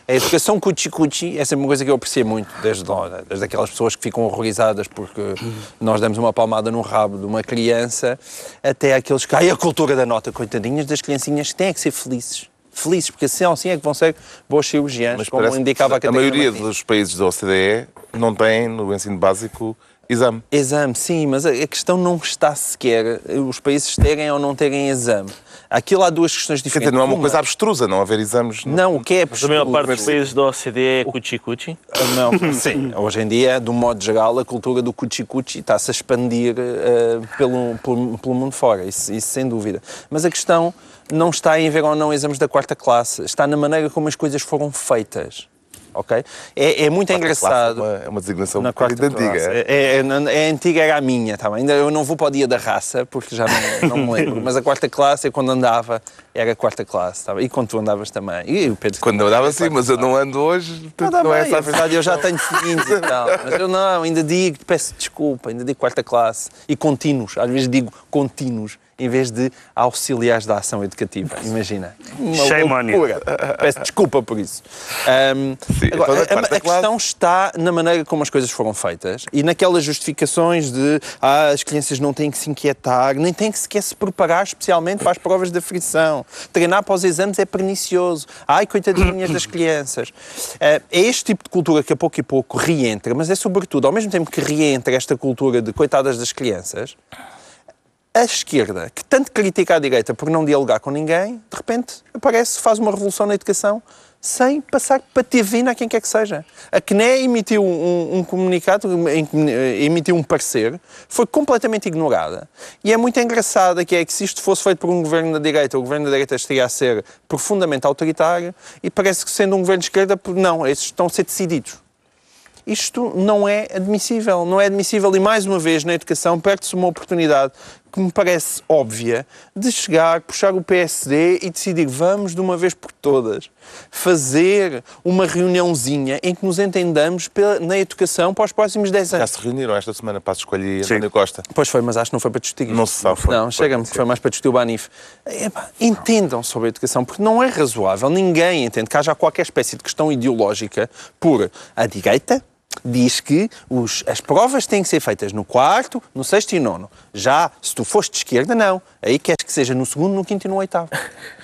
A educação cuchi-cuchi é sempre uma coisa que eu aprecio muito, desde, lá, desde aquelas pessoas que ficam horrorizadas porque nós damos uma palmada no rabo de uma criança, até aqueles que. Ai, a cultura da nota, coitadinhas das criancinhas que têm que ser felizes. Felizes, porque assim, assim é que vão ser boas cirurgiãs, como indicava a a maioria dos países da OCDE não tem no ensino básico exame. Exame, sim, mas a questão não está sequer os países terem ou não terem exame. Aquilo há duas questões Quer diferentes. dizer, não é uma coisa abstrusa não haver exames. no- Não, o que é Mas a maior parte dos países da OCDE é cuchi-cuchi. Não, sim. Hoje em dia, de um modo geral, a cultura do cuchi-cuchi está-se a expandir eh, pelo, pelo, pelo mundo fora, isso, isso sem dúvida. Mas a questão não está em haver ou não exames da quarta classe, está na maneira como as coisas foram feitas. Ok? É, é muito engraçado. classe É uma, é uma designação Na quarta antiga. classe. É, é, é antiga, era a minha, tá bem? Ainda eu não vou para o dia da raça, porque já não, não me lembro. Mas a quarta classe, eu quando andava, era a quarta classe, tá? E quando tu andavas também. E o Pedro Quando eu andava a assim, mas eu não ando hoje. não, não é bem, essa é a verdade, eu já tenho filhinhos e tal. Mas eu não, ainda digo, peço desculpa, ainda digo quarta classe. E contínuos, às vezes digo contínuos, em vez de auxiliares da ação educativa. Imagina. Uma Shame loucura. Peço desculpa por isso. Ahm, Sim, agora, a- a, a questão está na maneira como as coisas foram feitas e naquelas justificações de ah, as crianças não têm que se inquietar, nem têm que sequer se preparar especialmente para as provas de frição. Treinar para os exames é pernicioso. Ai, coitadinhas das crianças. Ah, é este tipo de cultura que a pouco e pouco reentra, mas é sobretudo, ao mesmo tempo que reentra esta cultura de coitadas das crianças, a esquerda, que tanto critica a direita por não dialogar com ninguém, de repente aparece, faz uma revolução na educação sem passar para TV a quem quer que seja. A CNE emitiu um, um comunicado, eh, emitiu um parecer, foi completamente ignorada. E é muito engraçado que é que se isto fosse feito por um governo da direita, o governo da direita estaria a ser profundamente autoritário e parece que sendo um governo de esquerda, não, esses estão a ser decididos. Isto não é admissível, não é admissível e mais uma vez na educação perde-se uma oportunidade que me parece óbvia de chegar, puxar o PSD e decidir vamos de uma vez por todas fazer uma reuniãozinha em que nos entendamos pela- na educação para os próximos 10 Já anos. se reuniram esta semana para escolher. António Costa. Pois foi, mas acho que não foi para discutir isto. Não se sabe, foi. Não, chega-me que foi mais para discutir o Banif. Epá, entendam sobre a educação, porque não é razoável, ninguém entende que haja qualquer espécie de questão ideológica por a direita diz que os- as provas têm que ser feitas no quarto, no sexto e nono. Já, se tu foste de esquerda, não. Aí queres que seja no segundo, no quinto e no oitavo.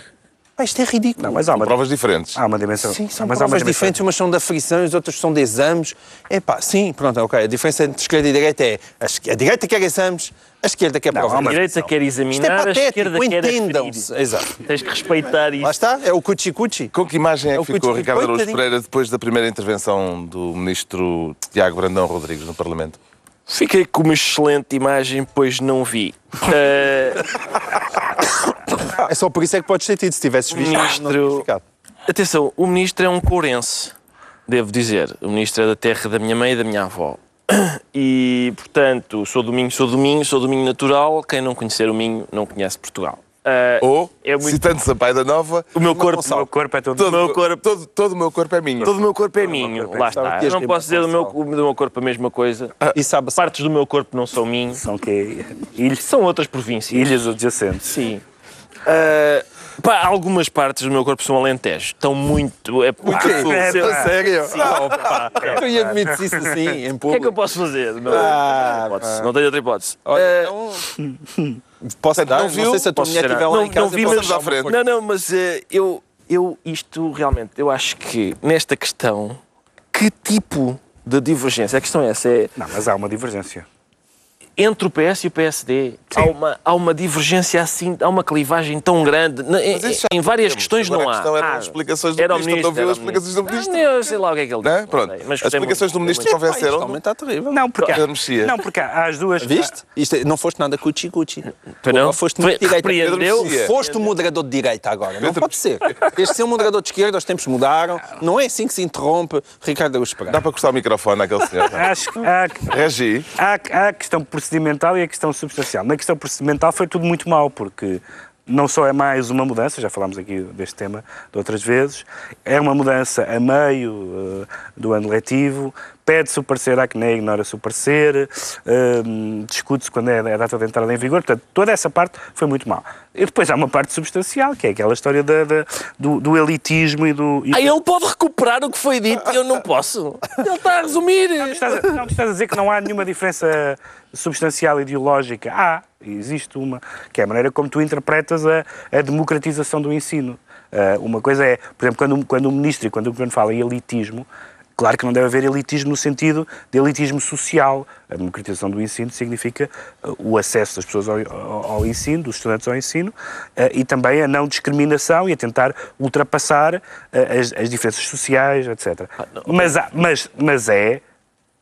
Pá, isto é ridículo. Não, mas há uma, Provas diferentes. há uma dimensão. Sim, são mas há uma provas diferentes, umas são da frição e as outras são de exames. Epá, sim, pronto, ok. A diferença entre esquerda e direita é a, direita quer exames, a esquerda quer provas. A direita quer Isto é examinar, a esquerda quer entendam-se. Exato. Tens que respeitar Lá isso. está, é o cuchi-cuchi. Com que imagem é É que ficou Coutinho. Ricardo Araújo. Pereira depois da primeira intervenção do ministro Tiago Brandão Rodrigues no Parlamento? Fiquei com uma excelente imagem, pois não vi. Eh, É só por isso é que podes ter tido, se tivesses visto. não Ministro- ficado. atenção, o ministro é um courense, devo dizer. O ministro é da terra da minha mãe e da minha avó. E, portanto, sou do Minho, sou do Minho, sou do Minho natural. Quem não conhecer o Minho não conhece Portugal. Eh, Ou, É muito- citando Sampaio da Nova, o meu corpo, O meu corpo é todo. todo, meu corpo- todo, todo o meu corpo é minho. todo o meu corpo é minho. Lá Pensava está. que Eu não posso dizer do meu, do meu corpo a mesma coisa. E sabe Partes do meu corpo não são minho. São que ilhas, São outras províncias. ilhas adjacentes. Sim. Ah, pá, algumas partes do meu corpo são alentejo. Estão muito. É, pá, É, sei lá. pá. sério? Não, pá. Tu ia admitir isso assim, em O que é que público. eu posso fazer? Não, Ah, não tenho outra hipótese. Olha, Ah, então, Posso dar? não Não, viu? sei se a tua posso mulher estiver lá não, em casa. não vi, mas à frente. Não, não, mas eh, eu, eu, isto realmente, eu acho que nesta questão, que tipo de divergência? A questão é essa, é, Não, mas há uma divergência. Entre o PS e o PSD. Há uma, há uma divergência assim, há uma clivagem tão grande. Em, várias temos. questões Agora não a há. questão eram Ah, as explicações do era o ministro. Não as explicações do ministro? Ah, eu sei lá o que é que ele Não é? disse. Pronto. Mas As explicações muito, do ministro convenceram. Realmente está terrível. Não, porque, Mexia. não, porque há as duas. Viste? Isto, é- não foste nada cuchi-cuchi. Tu não? Foste muito direita. Foste o moderador de direita agora. Não pode ser. Este ser um moderador de esquerda, os tempos mudaram. Não é assim que se interrompe Ricardo Pereira. Dá para cortar o microfone àquele senhor? Acho que há, Regi. há, há a questão procedimental e a questão substancial. Na questão procedimental foi tudo muito mal, porque não só é mais uma mudança, já falámos aqui deste tema de outras vezes, é uma mudança a meio eh, do ano letivo, pede-se o parecer à CNE, ignora-se o parecer, eh, discute-se quando é a data de entrada em vigor, portanto, toda essa parte foi muito mal. E depois há uma parte substancial, que é aquela história da- da- do, do elitismo e do... e Ah, ele pode recuperar o que foi dito e eu não posso. Ele está a resumir. Tu estás a, não, estás a dizer que não há nenhuma diferença substancial ideológica. Há, existe uma, que é a maneira como tu interpretas a, a democratização do ensino. Ah, uma coisa é, por exemplo, quando, quando o ministro e quando o governo fala em elitismo, claro que não deve haver elitismo no sentido de elitismo social. A democratização do ensino significa ah, o acesso das pessoas ao, ao- ao ensino, dos estudantes ao ensino, ah, e também a não discriminação e a tentar ultrapassar ah, as, as diferenças sociais, etc. mas, há- mas, mas é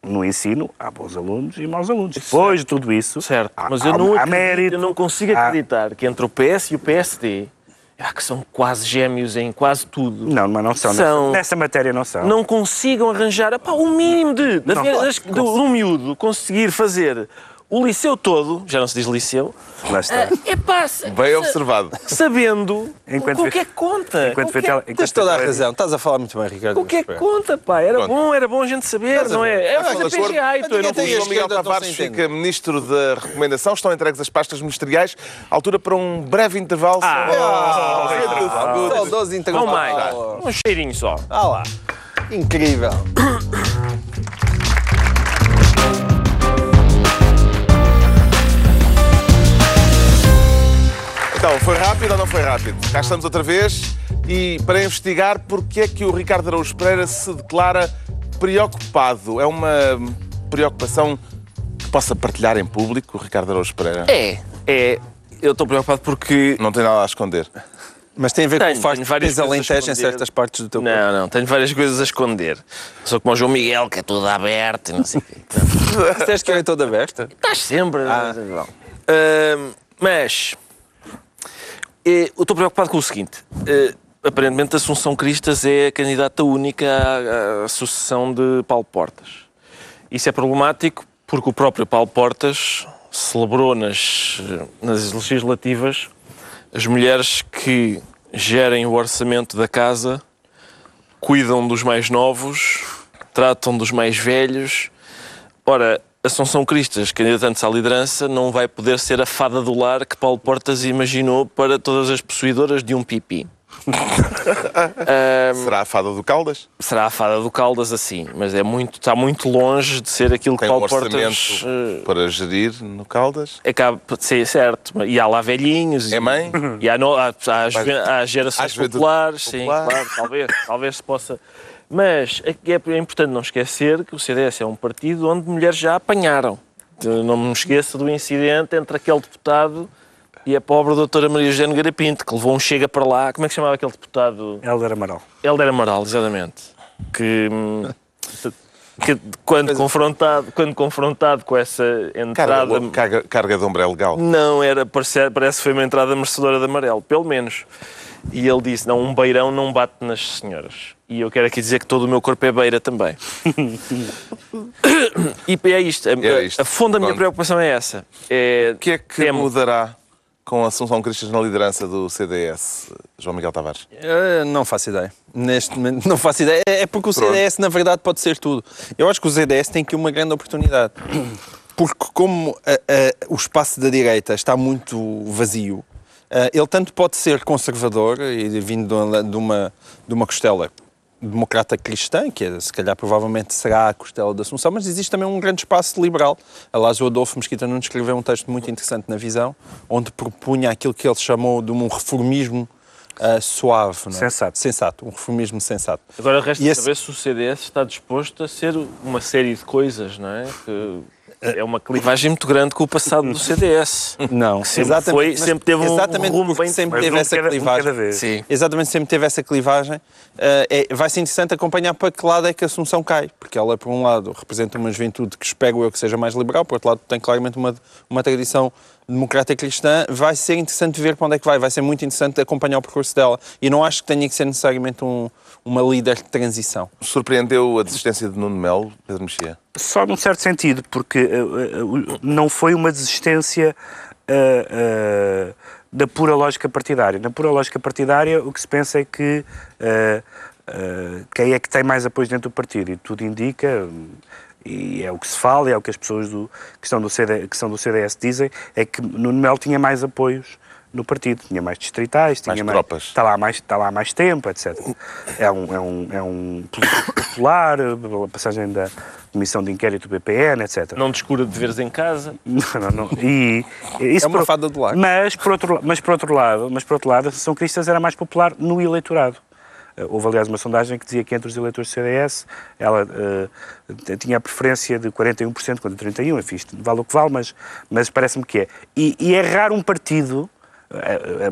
no ensino há bons alunos e maus alunos. Depois de tudo isso, Certo, há, mas há- eu não, há acredito, mérito. eu não consigo há- acreditar que entre o PS e o PSD, ah, que são quase gêmeos em quase tudo, Não, mas não são. São- Nessa, nessa matéria não são. não consigam arranjar epá, o mínimo de, da- Não, das- do, do miúdo conseguir fazer o liceu todo, já não se diz liceu, Lá está. é pá, Bem observado. sabendo Enquanto o que é que conta. Enquanto o que é, Tens toda a razão. Estás a falar muito bem, Ricardo. o que, é que conta, pá? Era Pronto. bom, era bom a gente saber, não é? É de acordo? PGA, tu, eu não O João Miguel não Tavares fica ministro da recomendação. Estão entregues as pastas ministeriais. Altura para um breve intervalo. Ah, Só- Saudoso Não intervalo. mais. Um cheirinho só. Ah lá. Incrível. Então, foi rápido ou não foi rápido? Cá estamos outra vez e para investigar porque é que o Ricardo Araújo Pereira se declara preocupado. É uma preocupação que possa partilhar em público, o Ricardo Araújo Pereira? É, é. Eu estou preocupado porque Não tem nada a esconder. Mas tem a ver com Tenho, o facto de tens alentejo em certas partes do teu corpo. Não, não, tenho várias coisas a esconder. Sou como o João Miguel, que é tudo aberto e não sei o quê. Se tens que é toda aberta. Estás sempre. Ah. Não. Ahm, mas eu estou preocupado com o seguinte. eh, aparentemente, Assunção Cristas é a candidata única à, à sucessão de Paulo Portas. Isso é problemático porque o próprio Paulo Portas celebrou nas, nas legislativas as mulheres que gerem o orçamento da casa, cuidam dos mais novos, tratam dos mais velhos. Ora, Assunção Cristas, candidata à liderança, não vai poder ser a fada do lar que Paulo Portas imaginou para todas as possuidoras de um pipi. Será a fada do Caldas? Será a fada do Caldas assim, mas é muito, está muito longe de ser aquilo que Tem um Paulo Portas orçamento eh, para gerir no Caldas? acaba de ser certo. E há lá velhinhos. É mãe? E há, no, há, há, as- há gerações populares, sim, popular. claro, talvez, talvez se possa. Mas é, é importante não esquecer que o CDS é um partido onde mulheres já apanharam. Não me esqueça do incidente entre aquele deputado e a pobre doutora Maria José Nogueira Pinto, que levou um chega para lá. Como é que se chamava aquele deputado? Helder Amaral. Helder Amaral, exatamente. Que, que quando, confrontado, quando confrontado com essa entrada... Carga, carga, carga de ombré legal. Não, era, parece, parece que foi uma entrada merecedora de amarelo, pelo menos. E ele disse: não, um beirão não bate nas senhoras. E eu quero aqui dizer que todo o meu corpo é beira também. e é isto. A, É isto. a fonte da minha Pronto. preocupação é essa. É, O que é que temo- mudará com a Assunção Cristas na liderança do CDS, João Miguel Tavares? Eh, não faço ideia. Neste momento não faço ideia. É é porque o CDS, na verdade, pode ser tudo. Eu acho que o CDS tem aqui uma grande oportunidade. Porque como eh, eh, o espaço da direita está muito vazio, ele tanto pode ser conservador e vindo de uma, de uma costela democrata cristã, que é, se calhar provavelmente será a costela da Assunção, mas existe também um grande espaço liberal. Aliás, o Adolfo Mesquita Nunes escreveu um texto muito interessante na Visão, onde propunha aquilo que ele chamou de um reformismo ah, suave. não é? Sensato. Sensato, um reformismo sensato. Agora resta E esse- saber se o CDS está disposto a ser uma série de coisas, não é? Que é uma clivagem muito grande com o passado do CDS. Não, Que sempre foi- mas sempre teve um exatamente rumo porque bem- sempre Mas teve um essa cada- um clivagem. cada vez. Sim. Exatamente, sempre teve essa clivagem. Eh, é- vai ser interessante acompanhar para que lado é que a Assunção cai, porque ela, por um lado, representa uma juventude que espero eu que seja mais liberal, por outro lado, tem claramente uma, uma tradição democrata cristã. Vai ser interessante ver para onde é que vai, vai ser muito interessante acompanhar o percurso dela. E não acho que tenha que ser necessariamente um- uma líder de transição. Surpreendeu a desistência de Nuno Melo, Pedro Mexia? Só num certo sentido, porque eh, eh, não foi uma desistência eh, da pura lógica partidária. Na pura lógica partidária, o que se pensa é que quem é que tem mais apoio dentro do partido. E tudo indica, e é o que se fala, é o que as pessoas do, que, estão do que são do CDS dizem, é que Nuno Melo tinha mais apoios no partido, tinha mais distritais, tinha Mais mais, tropas. está lá há mais, está lá mais tempo, etc. É um, é um, é um político popular, pela passagem da comissão de inquérito do BPN, etc. Não descura deveres em casa. Não, não, não. E, isso É uma por- fada do lar. Mas por, outro, mas, por outro lado, mas por outro lado, a Associação Cristas era mais popular no eleitorado. Eh, Houve, aliás, uma sondagem que dizia que entre os eleitores do CDS ela eh, tinha a preferência de 41% contra 31%. Enfim, isto vale o que vale, mas, mas parece-me que é. E, e é raro um partido,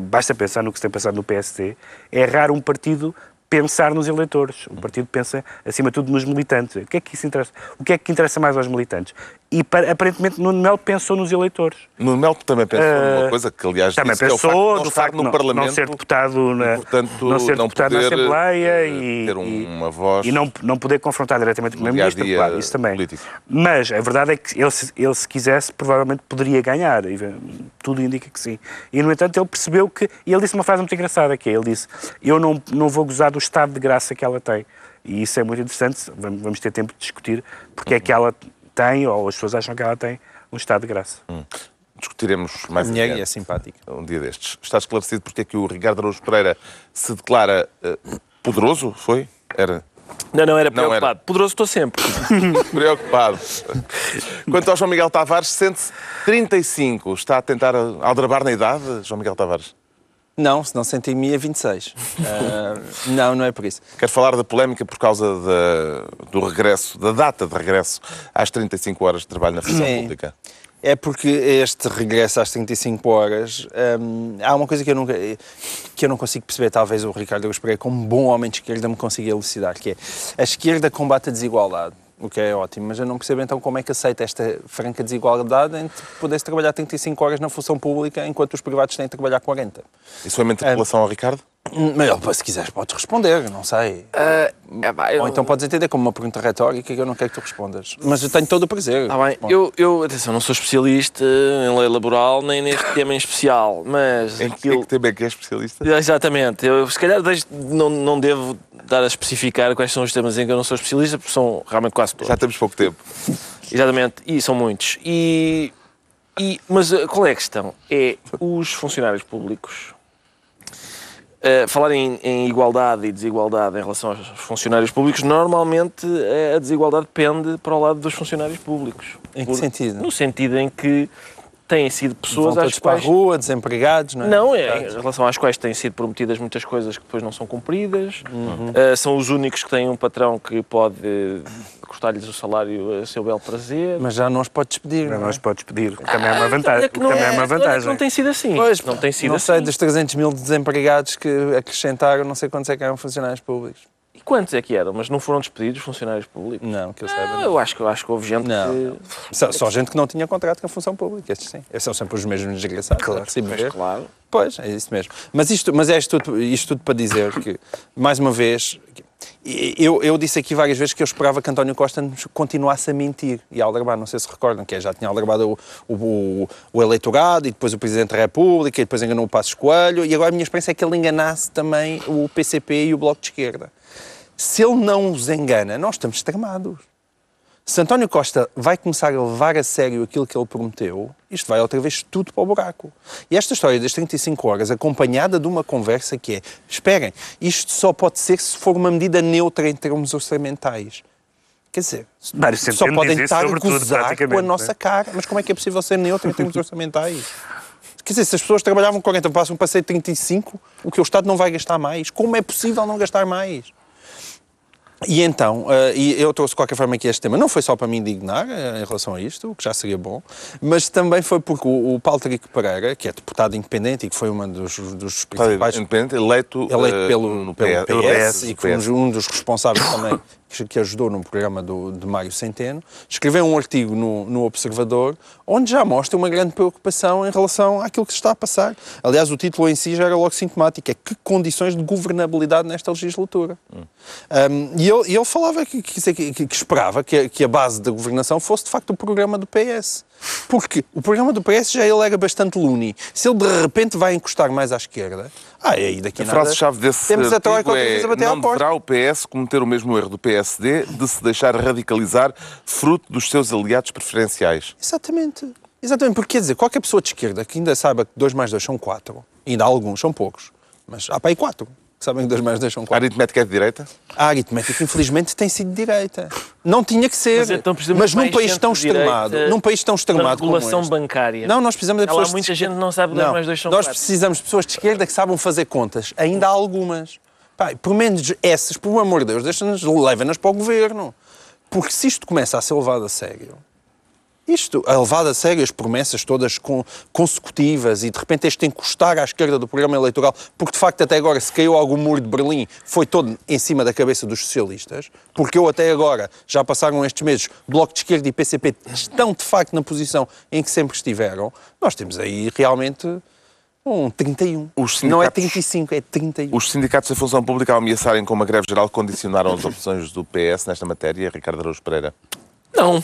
basta pensar no que se tem passado no PSD, é raro um partido pensar nos eleitores. O partido pensa, acima de tudo, nos militantes. O que é que isso interessa? O que é que interessa mais aos militantes? E aparentemente Nuno Melo pensou nos eleitores. Nuno Melo também pensou Eh, numa coisa que, aliás, Também disse que é o facto de pensou facto no não, Parlamento não ser deputado, na, e, portanto, não ser não deputado na Assembleia eh, e, ter uma voz e não, não poder confrontar diretamente com o Primeiro-Ministro, claro, isso também. político. Mas a verdade é que ele, se- ele, se quisesse, provavelmente poderia ganhar. E, Tudo indica que sim. E, no entanto, ele percebeu que... E ele disse uma frase muito engraçada, que é, ele disse, eu não, não vou gozar do estado de graça que ela tem. E isso é muito interessante, vamos ter tempo de discutir porque é que ela tem, ou as pessoas acham que ela tem, um estado de graça. Discutiremos mais adiante. e é simpática. um dia destes. Está esclarecido porque é que o Ricardo Araújo Pereira se declara eh, poderoso? Foi? Era Não, não, era Não preocupado. era. Poderoso estou sempre. preocupado. Quanto ao João Miguel Tavares, sente-se 35. Está a tentar aldrabar na idade, João Miguel Tavares? Não, se não senti-me a 26. Ah, não, não é por isso. Quero falar da polémica por causa da- do regresso, da data de regresso às 35 horas de trabalho na função pública. É porque este regresso às 35 horas, hum, há uma coisa que eu, nunca, que eu não consigo perceber, talvez o Ricardo Pereira, como bom homem de esquerda, me consiga elucidar, que é a esquerda combate a desigualdade, o que é ótimo, mas eu não percebo então como é que aceita esta franca desigualdade entre poder-se trabalhar 35 horas na função pública enquanto os privados têm de trabalhar 40. Isso foi uma interpelação ao Ricardo? Mas se quiseres podes responder, não sei. Ou então podes entender como uma pergunta retórica que eu não quero que tu respondas. Mas eu tenho todo o prazer. Tá bem. Eu, eu, atenção, não sou especialista em lei laboral nem neste tema em especial, mas Em que, aquilo... que tema é que é especialista? Exatamente. Eu, se calhar, deixo- não, não devo dar a especificar quais são os temas em que eu não sou especialista, porque são realmente quase todos. Já temos pouco tempo. Exatamente. E são muitos. E, e, mas eh, qual é a questão? É os funcionários públicos. Eh, falar em, em igualdade e desigualdade em relação aos funcionários públicos, normalmente eh, a desigualdade pende para o lado dos funcionários públicos. Em que sentido? No sentido em que têm sido pessoas às para a quais rua, desempregados, não é? não, é em relação às quais têm sido prometidas muitas coisas que depois não são cumpridas. Uh, são os únicos que têm um patrão que pode cortar-lhes o salário a seu belo prazer. Mas já não os pode despedir. Não, Não, é? nós podes pedir, o que também é uma vantagem. Olha o que também é uma olha que vantagem. Não tem sido assim. Pois, não tem sido não assim. sei, dos 300 mil desempregados que acrescentaram, não sei quantos é que eram funcionários públicos. Quantos é que eram? Mas não foram despedidos os funcionários públicos? Não, que eu saiba. Ah, não. eu acho que, eu acho que houve gente Não. que... Só, só gente que não tinha contrato com a função pública, estes sim. Esses são sempre os mesmos desgraçados. Claro, possível Mas, claro. Pois, é isso mesmo. Mas isto, mas é isto, tudo, isto tudo para dizer que, mais uma vez, eu, eu disse aqui várias vezes que eu esperava que António Costa nos continuasse a mentir e a aldrabar, não sei se recordam, que é, já tinha aldrabado o, o, o eleitorado e depois o Presidente da República e depois enganou o Passos Coelho e agora a minha experiência é que ele enganasse também o PCP e o Bloco de Esquerda. Se ele não os engana, nós estamos extremados. Se António Costa vai começar a levar a sério aquilo que ele prometeu, isto vai outra vez tudo para o buraco. E esta história das 35 horas, acompanhada de uma conversa que é: esperem, isto só pode ser se for uma medida neutra em termos orçamentais. Quer dizer, Mário só podem estar a gozar com a nossa né? cara. Mas como é que é possível ser neutro em termos orçamentais? Quer dizer, se as pessoas trabalhavam 40, passam para ser 35, o que o Estado não vai gastar mais? Como é possível não gastar mais? E então, eh, e eu trouxe de qualquer forma aqui este tema, não foi só para me indignar eh, em relação a isto, o que já seria bom, mas também foi porque o, o Paulo Trico Pereira, que é deputado independente e que foi um dos, dos principais Independente, eleito, eleito eh, pelo, no pelo PS, PS, e que foi PS. um dos responsáveis também que, ajudou no programa do, de Mário Centeno, escreveu um artigo no, no Observador onde já mostra uma grande preocupação em relação àquilo que se está a passar. Aliás, o título em si já era logo sintomático, é que condições de governabilidade nesta legislatura. Um, e ele, ele falava que, que, que- que esperava que a base da governação fosse de facto o programa do PS. Porque o programa do PS já ele era bastante loony. Se ele de repente vai encostar mais à esquerda, ah, aí daqui A nada, frase-chave desse temos a Troika é a bater não à porta. deverá o PS cometer o mesmo erro do PSD de se deixar radicalizar fruto dos seus aliados preferenciais. Exatamente. Exatamente, porque quer dizer, qualquer pessoa de esquerda que ainda saiba que 2 mais 2 são 4, ainda há alguns, são poucos, mas há para aí 4 que sabem que 2 mais 2 são A 4. aritmética é de direita? A aritmética, infelizmente, tem sido de direita. Não tinha que ser. Mas então mas de num país tão de extremado, num país tão extremado como regulação este. bancária. Não, nós precisamos de há pessoas de muita esquerda. gente que não sabe dois Não, mais dois são Nós quatro. precisamos de pessoas de esquerda que sabem fazer contas. Ainda há algumas. Pá, por menos essas, por amor de Deus, deixa-nos, levem-nas para o governo. Porque se isto começa a ser levado a sério, isto, a levar a sério as promessas todas con- consecutivas e de repente este encostar à esquerda do programa eleitoral, porque de facto até agora se caiu algum muro de Berlim, foi todo em cima da cabeça dos socialistas, porque eu até agora, já passaram estes meses, Bloco de Esquerda e PCP estão de facto na posição em que sempre estiveram, nós temos aí realmente um 31. Os Não é sindicatos- 35, é 31. Os sindicatos da função pública, ao ameaçarem com uma greve geral, condicionaram as opções do PS nesta matéria, Ricardo Araújo Pereira. Não.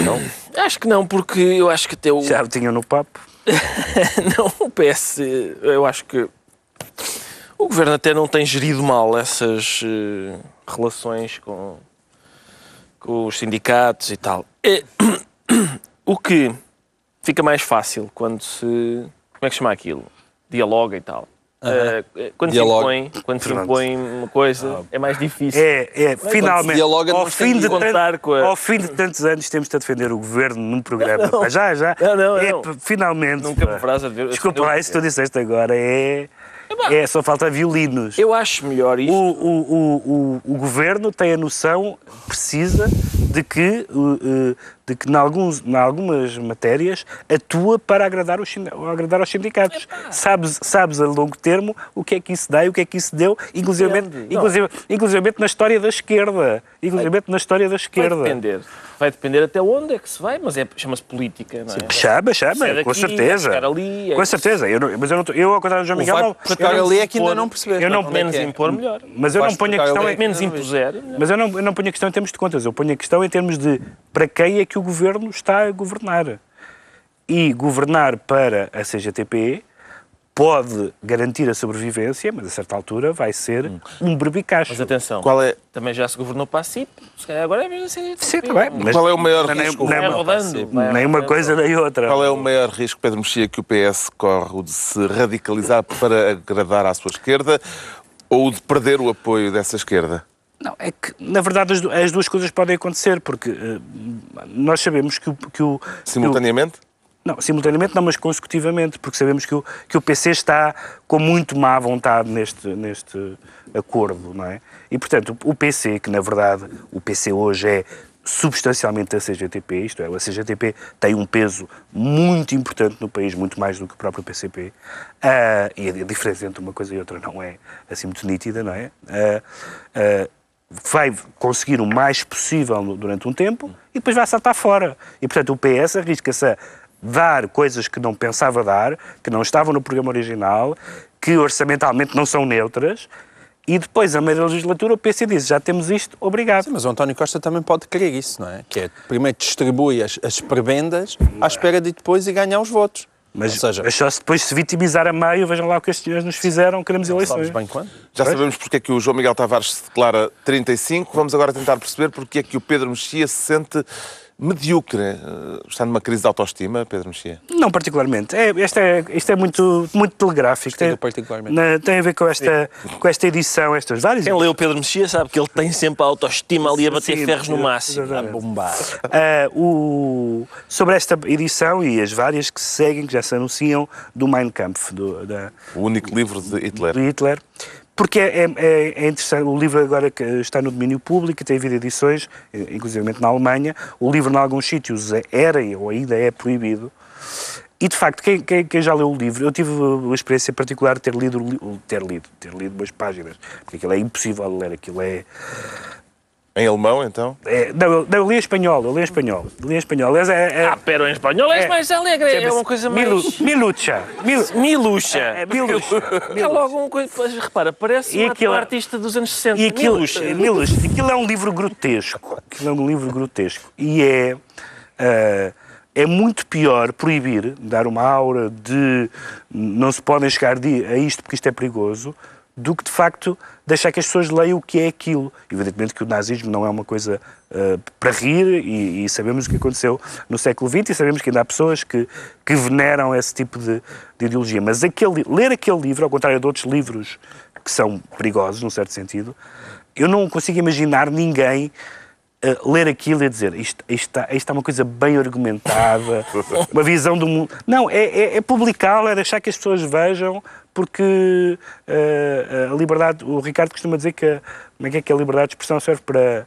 Não? Acho que não, porque eu acho que até o. Já o tinham no papo. não, o PS, eu acho que o governo até não tem gerido mal essas eh, relações com, com os sindicatos e tal. É, o que fica mais fácil quando se. Como é que chama aquilo? Dialoga e tal. Eh, quando se impõe, quando se impõe uma coisa, é mais difícil. É, é, finalmente, dialoga, ao fim, de tanto- a- ao fim de tantos anos temos de defender o governo num programa. Pá, já, já. Não, não, é, não. Finalmente. Nunca me verás a ver- Desculpa lá, isso que tu disseste agora é. É, só falta violinos. Eu acho melhor isto. o, o, o, o governo tem a noção precisa de que, uh, uh, de que em, alguns, em algumas matérias atua para agradar, os, agradar aos sindicatos. Sabes, sabes a longo termo o que é que isso dá e o que é que isso deu, inclusive, inclusive, inclusive na história da esquerda. Inclusive na história da Vai esquerda. depender. Vai depender até onde é que se vai, mas é, chama-se política, não é? Chama, chama, Sai daqui, com certeza. ali, é com isso. certeza. Eu não- mas eu, não, eu, ao contrário do João Miguel, não, não- ali é que ainda não percebeste. eu não- onde é Menos que é. impor, melhor. mas eu não ponho a questão Menos impuser. Mas eu não, eu não ponho a questão em termos de contas, eu ponho a questão em termos de para quem é que o governo está a governar. E governar para a CGTP pode garantir a sobrevivência, mas a certa altura vai ser um berbicacho. Mas atenção, Qual é, também já se governou para a CIP, se calhar agora é mesmo assim. Sim, está bem, mas qual é o maior nem, risco? nem uma- rodando. nem uma coisa nem outra. Qual é o maior risco, Pedro Mexia, que o PS corre? O de se radicalizar para agradar à sua esquerda ou o de perder o apoio dessa esquerda? Não, é que, na verdade, as, du- as duas coisas podem acontecer, porque eh, nós sabemos que o, que o- que o, Simultaneamente? Não, simultaneamente não, mas consecutivamente, porque sabemos que o, que o PC está com muito má vontade neste, neste acordo, não é? E, portanto, o, PC, que na verdade o PC hoje é substancialmente a CGTP, isto é, a CGTP tem um peso muito importante no país, muito mais do que o próprio PCP, ah, e a diferença entre uma coisa e outra não é assim muito nítida, não é? Ah, ah, vai conseguir o mais possível durante um tempo e depois vai saltar fora. E, portanto, o PS arrisca-se a dar coisas que não pensava dar, que não estavam no programa original, que orçamentalmente não são neutras, e depois, a meio da legislatura, o PC diz, já temos isto, obrigado. Sim, mas o António Costa também pode querer isso, não é? Que é, primeiro distribui as, as prebendas à espera de depois ir ganhar os votos. Mas, Ou seja, mas só se depois se vitimizar a meio, vejam lá o que estes senhores nos fizeram, queremos eleições. bem quando? Já sabemos porque é que o João Miguel Tavares se declara 35. Vamos agora tentar perceber porque é que o Pedro Mexia se sente medíocre. Eh, Está numa crise de autoestima, Pedro Mexia? Não particularmente. É, esta é, isto é muito, muito telegráfico. Tem, particularmente. na- tem a ver com esta, com esta edição, estas várias. Quem leu Pedro Mexia sabe que ele tem sempre a autoestima ali a bater Sim, ferros no máximo, a exatamente. bombar. Ah, o- sobre esta edição e as várias que se seguem, que já se anunciam, do Mein Kampf, do, da, O único livro de Hitler. do Hitler. Porque é, é- é- é interessante, o livro agora está no domínio público, tem havido edições, eh, inclusive na Alemanha, o livro em alguns sítios é- era ou ainda é proibido. E de facto, quem, quem- quem já leu o livro, eu tive a experiência particular de ter lido, ter lido, ter lido umas páginas, porque aquilo é impossível de ler, aquilo é, Em alemão, então? é- não, eu, não, eu li em espanhol, eu li em espanhol, li em espanhol. É, é, Ah, pero em espanhol é, É. mais alegre, é uma coisa mais... Milu- Milucha. Mil- Miluxa. É, Milucha. É logo uma coisa... Repara, parece E um aquilo- artista dos anos 60. E aquilo, Miluxa. Miluxa, aquilo é um livro grotesco. Aquilo é um livro grotesco. E é, ah, é muito pior proibir, dar uma aura de não se podem chegar a isto porque isto é perigoso, do que de facto deixar que as pessoas leiam o que é aquilo. Evidentemente que o nazismo não é uma coisa ah, para rir e, e sabemos o que aconteceu no século XX e sabemos que ainda há pessoas que, que veneram esse tipo de, de ideologia. Mas aquele, ler aquele livro, ao contrário de outros livros que são perigosos, num certo sentido, eu não consigo imaginar ninguém ler aquilo e dizer isto, isto, está, isto é uma coisa bem argumentada, uma visão do mundo. Não, é, é, é publicá-lo, é deixar que as pessoas vejam, porque eh, a liberdade, o Ricardo costuma dizer que, como é que é que a liberdade de expressão serve para,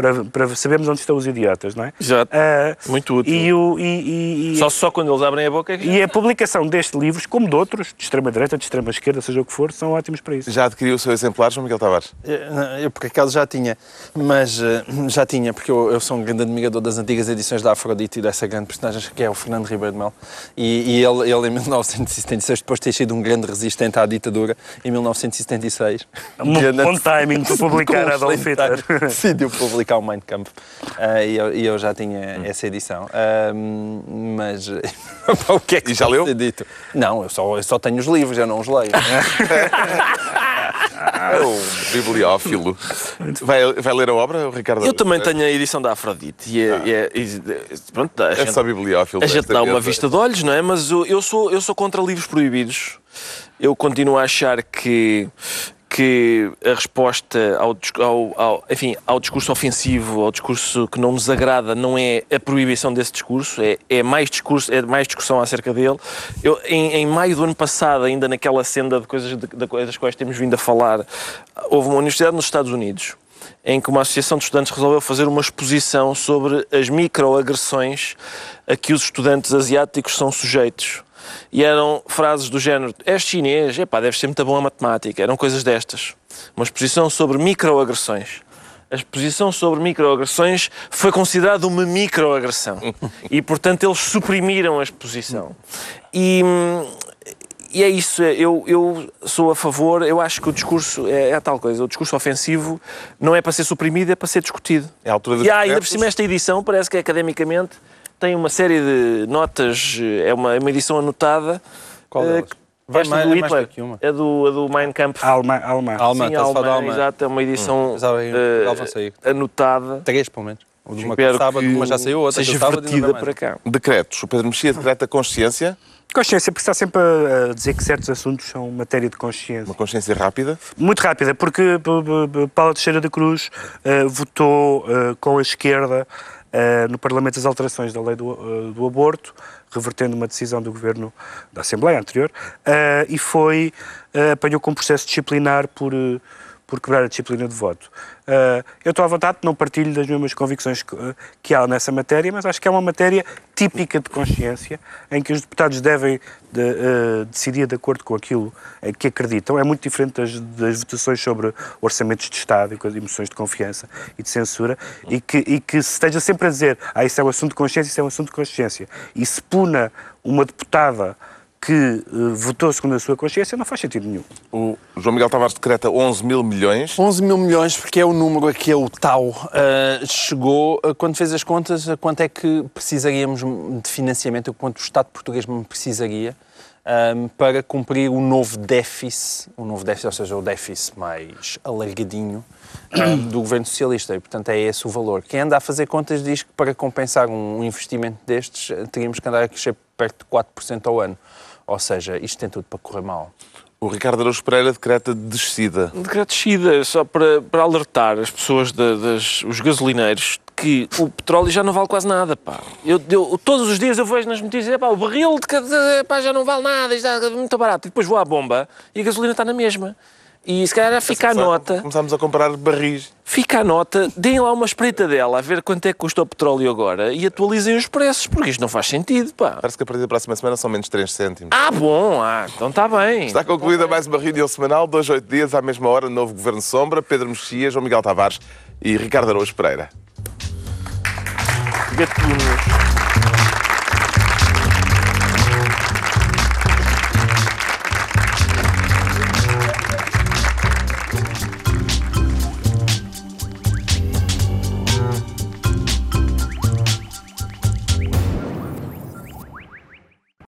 para, para sabermos onde estão os idiotas, não é? Exato. Eh, Muito útil. E, o, e, e- e- Só, só quando eles abrem a boca é que... e a publicação deste livro, como de outros, de extrema-direita, de extrema-esquerda, seja o que for, são ótimos para isso. Já adquiriu o seu exemplar, João Miguel Tavares? Eu, não, eu, por acaso já tinha, mas eh, já tinha, porque eu, eu sou um grande admirador das antigas edições da Afrodite e dessa grande personagem que é o Fernando Ribeiro de Mel. E, e ele, ele, em 1976, depois de ter sido um grande resistente à ditadura, em 1976. Um bom timing para publicar Adolf Hitler. Decidiu publicar o Mein Kampf. Ah, e, eu, e eu já tinha essa edição. Ah, mas o que é que E já leu? dito? Não, eu só, eu só tenho os livros, eu não os leio. É um bibliófilo. Vai, vai ler a obra, o Ricardo? Eu também tenho a edição da Afrodite. E, é, e é- e- pronto, a É gente- só bibliófilo. A gente dá uma vista de olhos, não é? Mas eu, eu sou, eu sou contra livros proibidos. Eu continuo a achar que, que a resposta ao, ao, ao- enfim, ao discurso ofensivo, ao discurso que não nos agrada, não é a proibição desse discurso, é, é, mais, discurso, é mais discussão acerca dele. Eu, em, em maio do ano passado, ainda naquela senda de coisas de, de- das quais temos vindo a falar, houve uma universidade nos Estados Unidos em que uma associação de estudantes resolveu fazer uma exposição sobre as microagressões a que os estudantes asiáticos são sujeitos. E eram frases do género: és chinês, epá, deves ser muito bom a matemática. Eram coisas destas. Uma exposição sobre microagressões. A exposição sobre microagressões foi considerada uma microagressão. E, portanto, eles suprimiram a exposição. E, e é isso, eu, eu sou a favor, eu acho que o discurso é, é a tal coisa, o discurso ofensivo não é para ser suprimido, é para ser discutido. É a altura E há, ainda por cima, esta edição parece que academicamente tem uma série de notas, é uma, é uma edição anotada. Qual delas? que- Vai esta mais- do é mais Hitler, do que uma. é do, a do Mein Kampf. Alma, alma. Alma, Sim, está a falar da alemã, Alma. exato, é uma edição que Alva saiu. anotada. Três, pelo menos. Uma Espero sábado, que uma já saiu, outra seja que sábado vertida para mais. cá. Decretos. O Pedro Mexia decreta consciência, Consciência, porque está sempre a dizer que certos assuntos são matéria de consciência. uma consciência rápida. Muito rápida, porque p- p- p- Paula Teixeira da Cruz eh, votou eh, com a esquerda no Parlamento as alterações da lei do, eh, do aborto, revertendo uma decisão do governo da Assembleia anterior, eh, e foi, eh, apanhou com um processo disciplinar por, eh, por quebrar a disciplina de voto. Eh, eu estou à vontade, não partilho das mesmas convicções que, eh, que há nessa matéria, mas acho que é uma matéria típica de consciência, em que os deputados devem de, eh, decidir de acordo com aquilo em que acreditam. É muito diferente das, das votações sobre orçamentos de Estado e coisas- e moções de confiança e de censura, e que, e que se esteja sempre a dizer ah, isso é um assunto de consciência, isso é um assunto de consciência, e se puna uma deputada que eh, votou segundo a sua consciência, não faz sentido nenhum. O João Miguel Tavares decreta 11 mil milhões. 11 mil milhões, porque é o número a que é o tal, ah, chegou, ah, quando fez as contas, a quanto é que precisaríamos de financiamento, quanto o Estado português precisaria ah, para cumprir o novo déficit, o novo déficit, ou seja, o déficit mais alargadinho do governo socialista. E, portanto, é esse o valor. Quem anda a fazer contas diz que para compensar um investimento destes, teríamos que andar a crescer perto de 4% ao ano. Ou seja, isto tem tudo para correr mal. O Ricardo Araújo Pereira decreta descida. Um decreto de descida, só para, para alertar as pessoas, da- das, os gasolineiros, que o petróleo já não vale quase nada, pá. Eu, eu- todos os dias eu vejo nas notícias, pá, o barril de, pá, já não vale nada, é muito barato. E depois vou à bomba e a gasolina está na mesma. E se calhar fica a nota, Começámos a comprar barris. fica a nota, deem lá uma espreitadela a ver quanto é que custa o petróleo agora e atualizem os preços, porque isto não faz sentido, pá. Parece que a partir da próxima semana são menos 3 cêntimos. Ah, bom, ah, então está bem. Está concluída mais uma reunião semanal, dois, oito dias, à mesma hora, novo Governo Sombra, Pedro Mexia, João Miguel Tavares e Ricardo Araújo Pereira. Gatunos.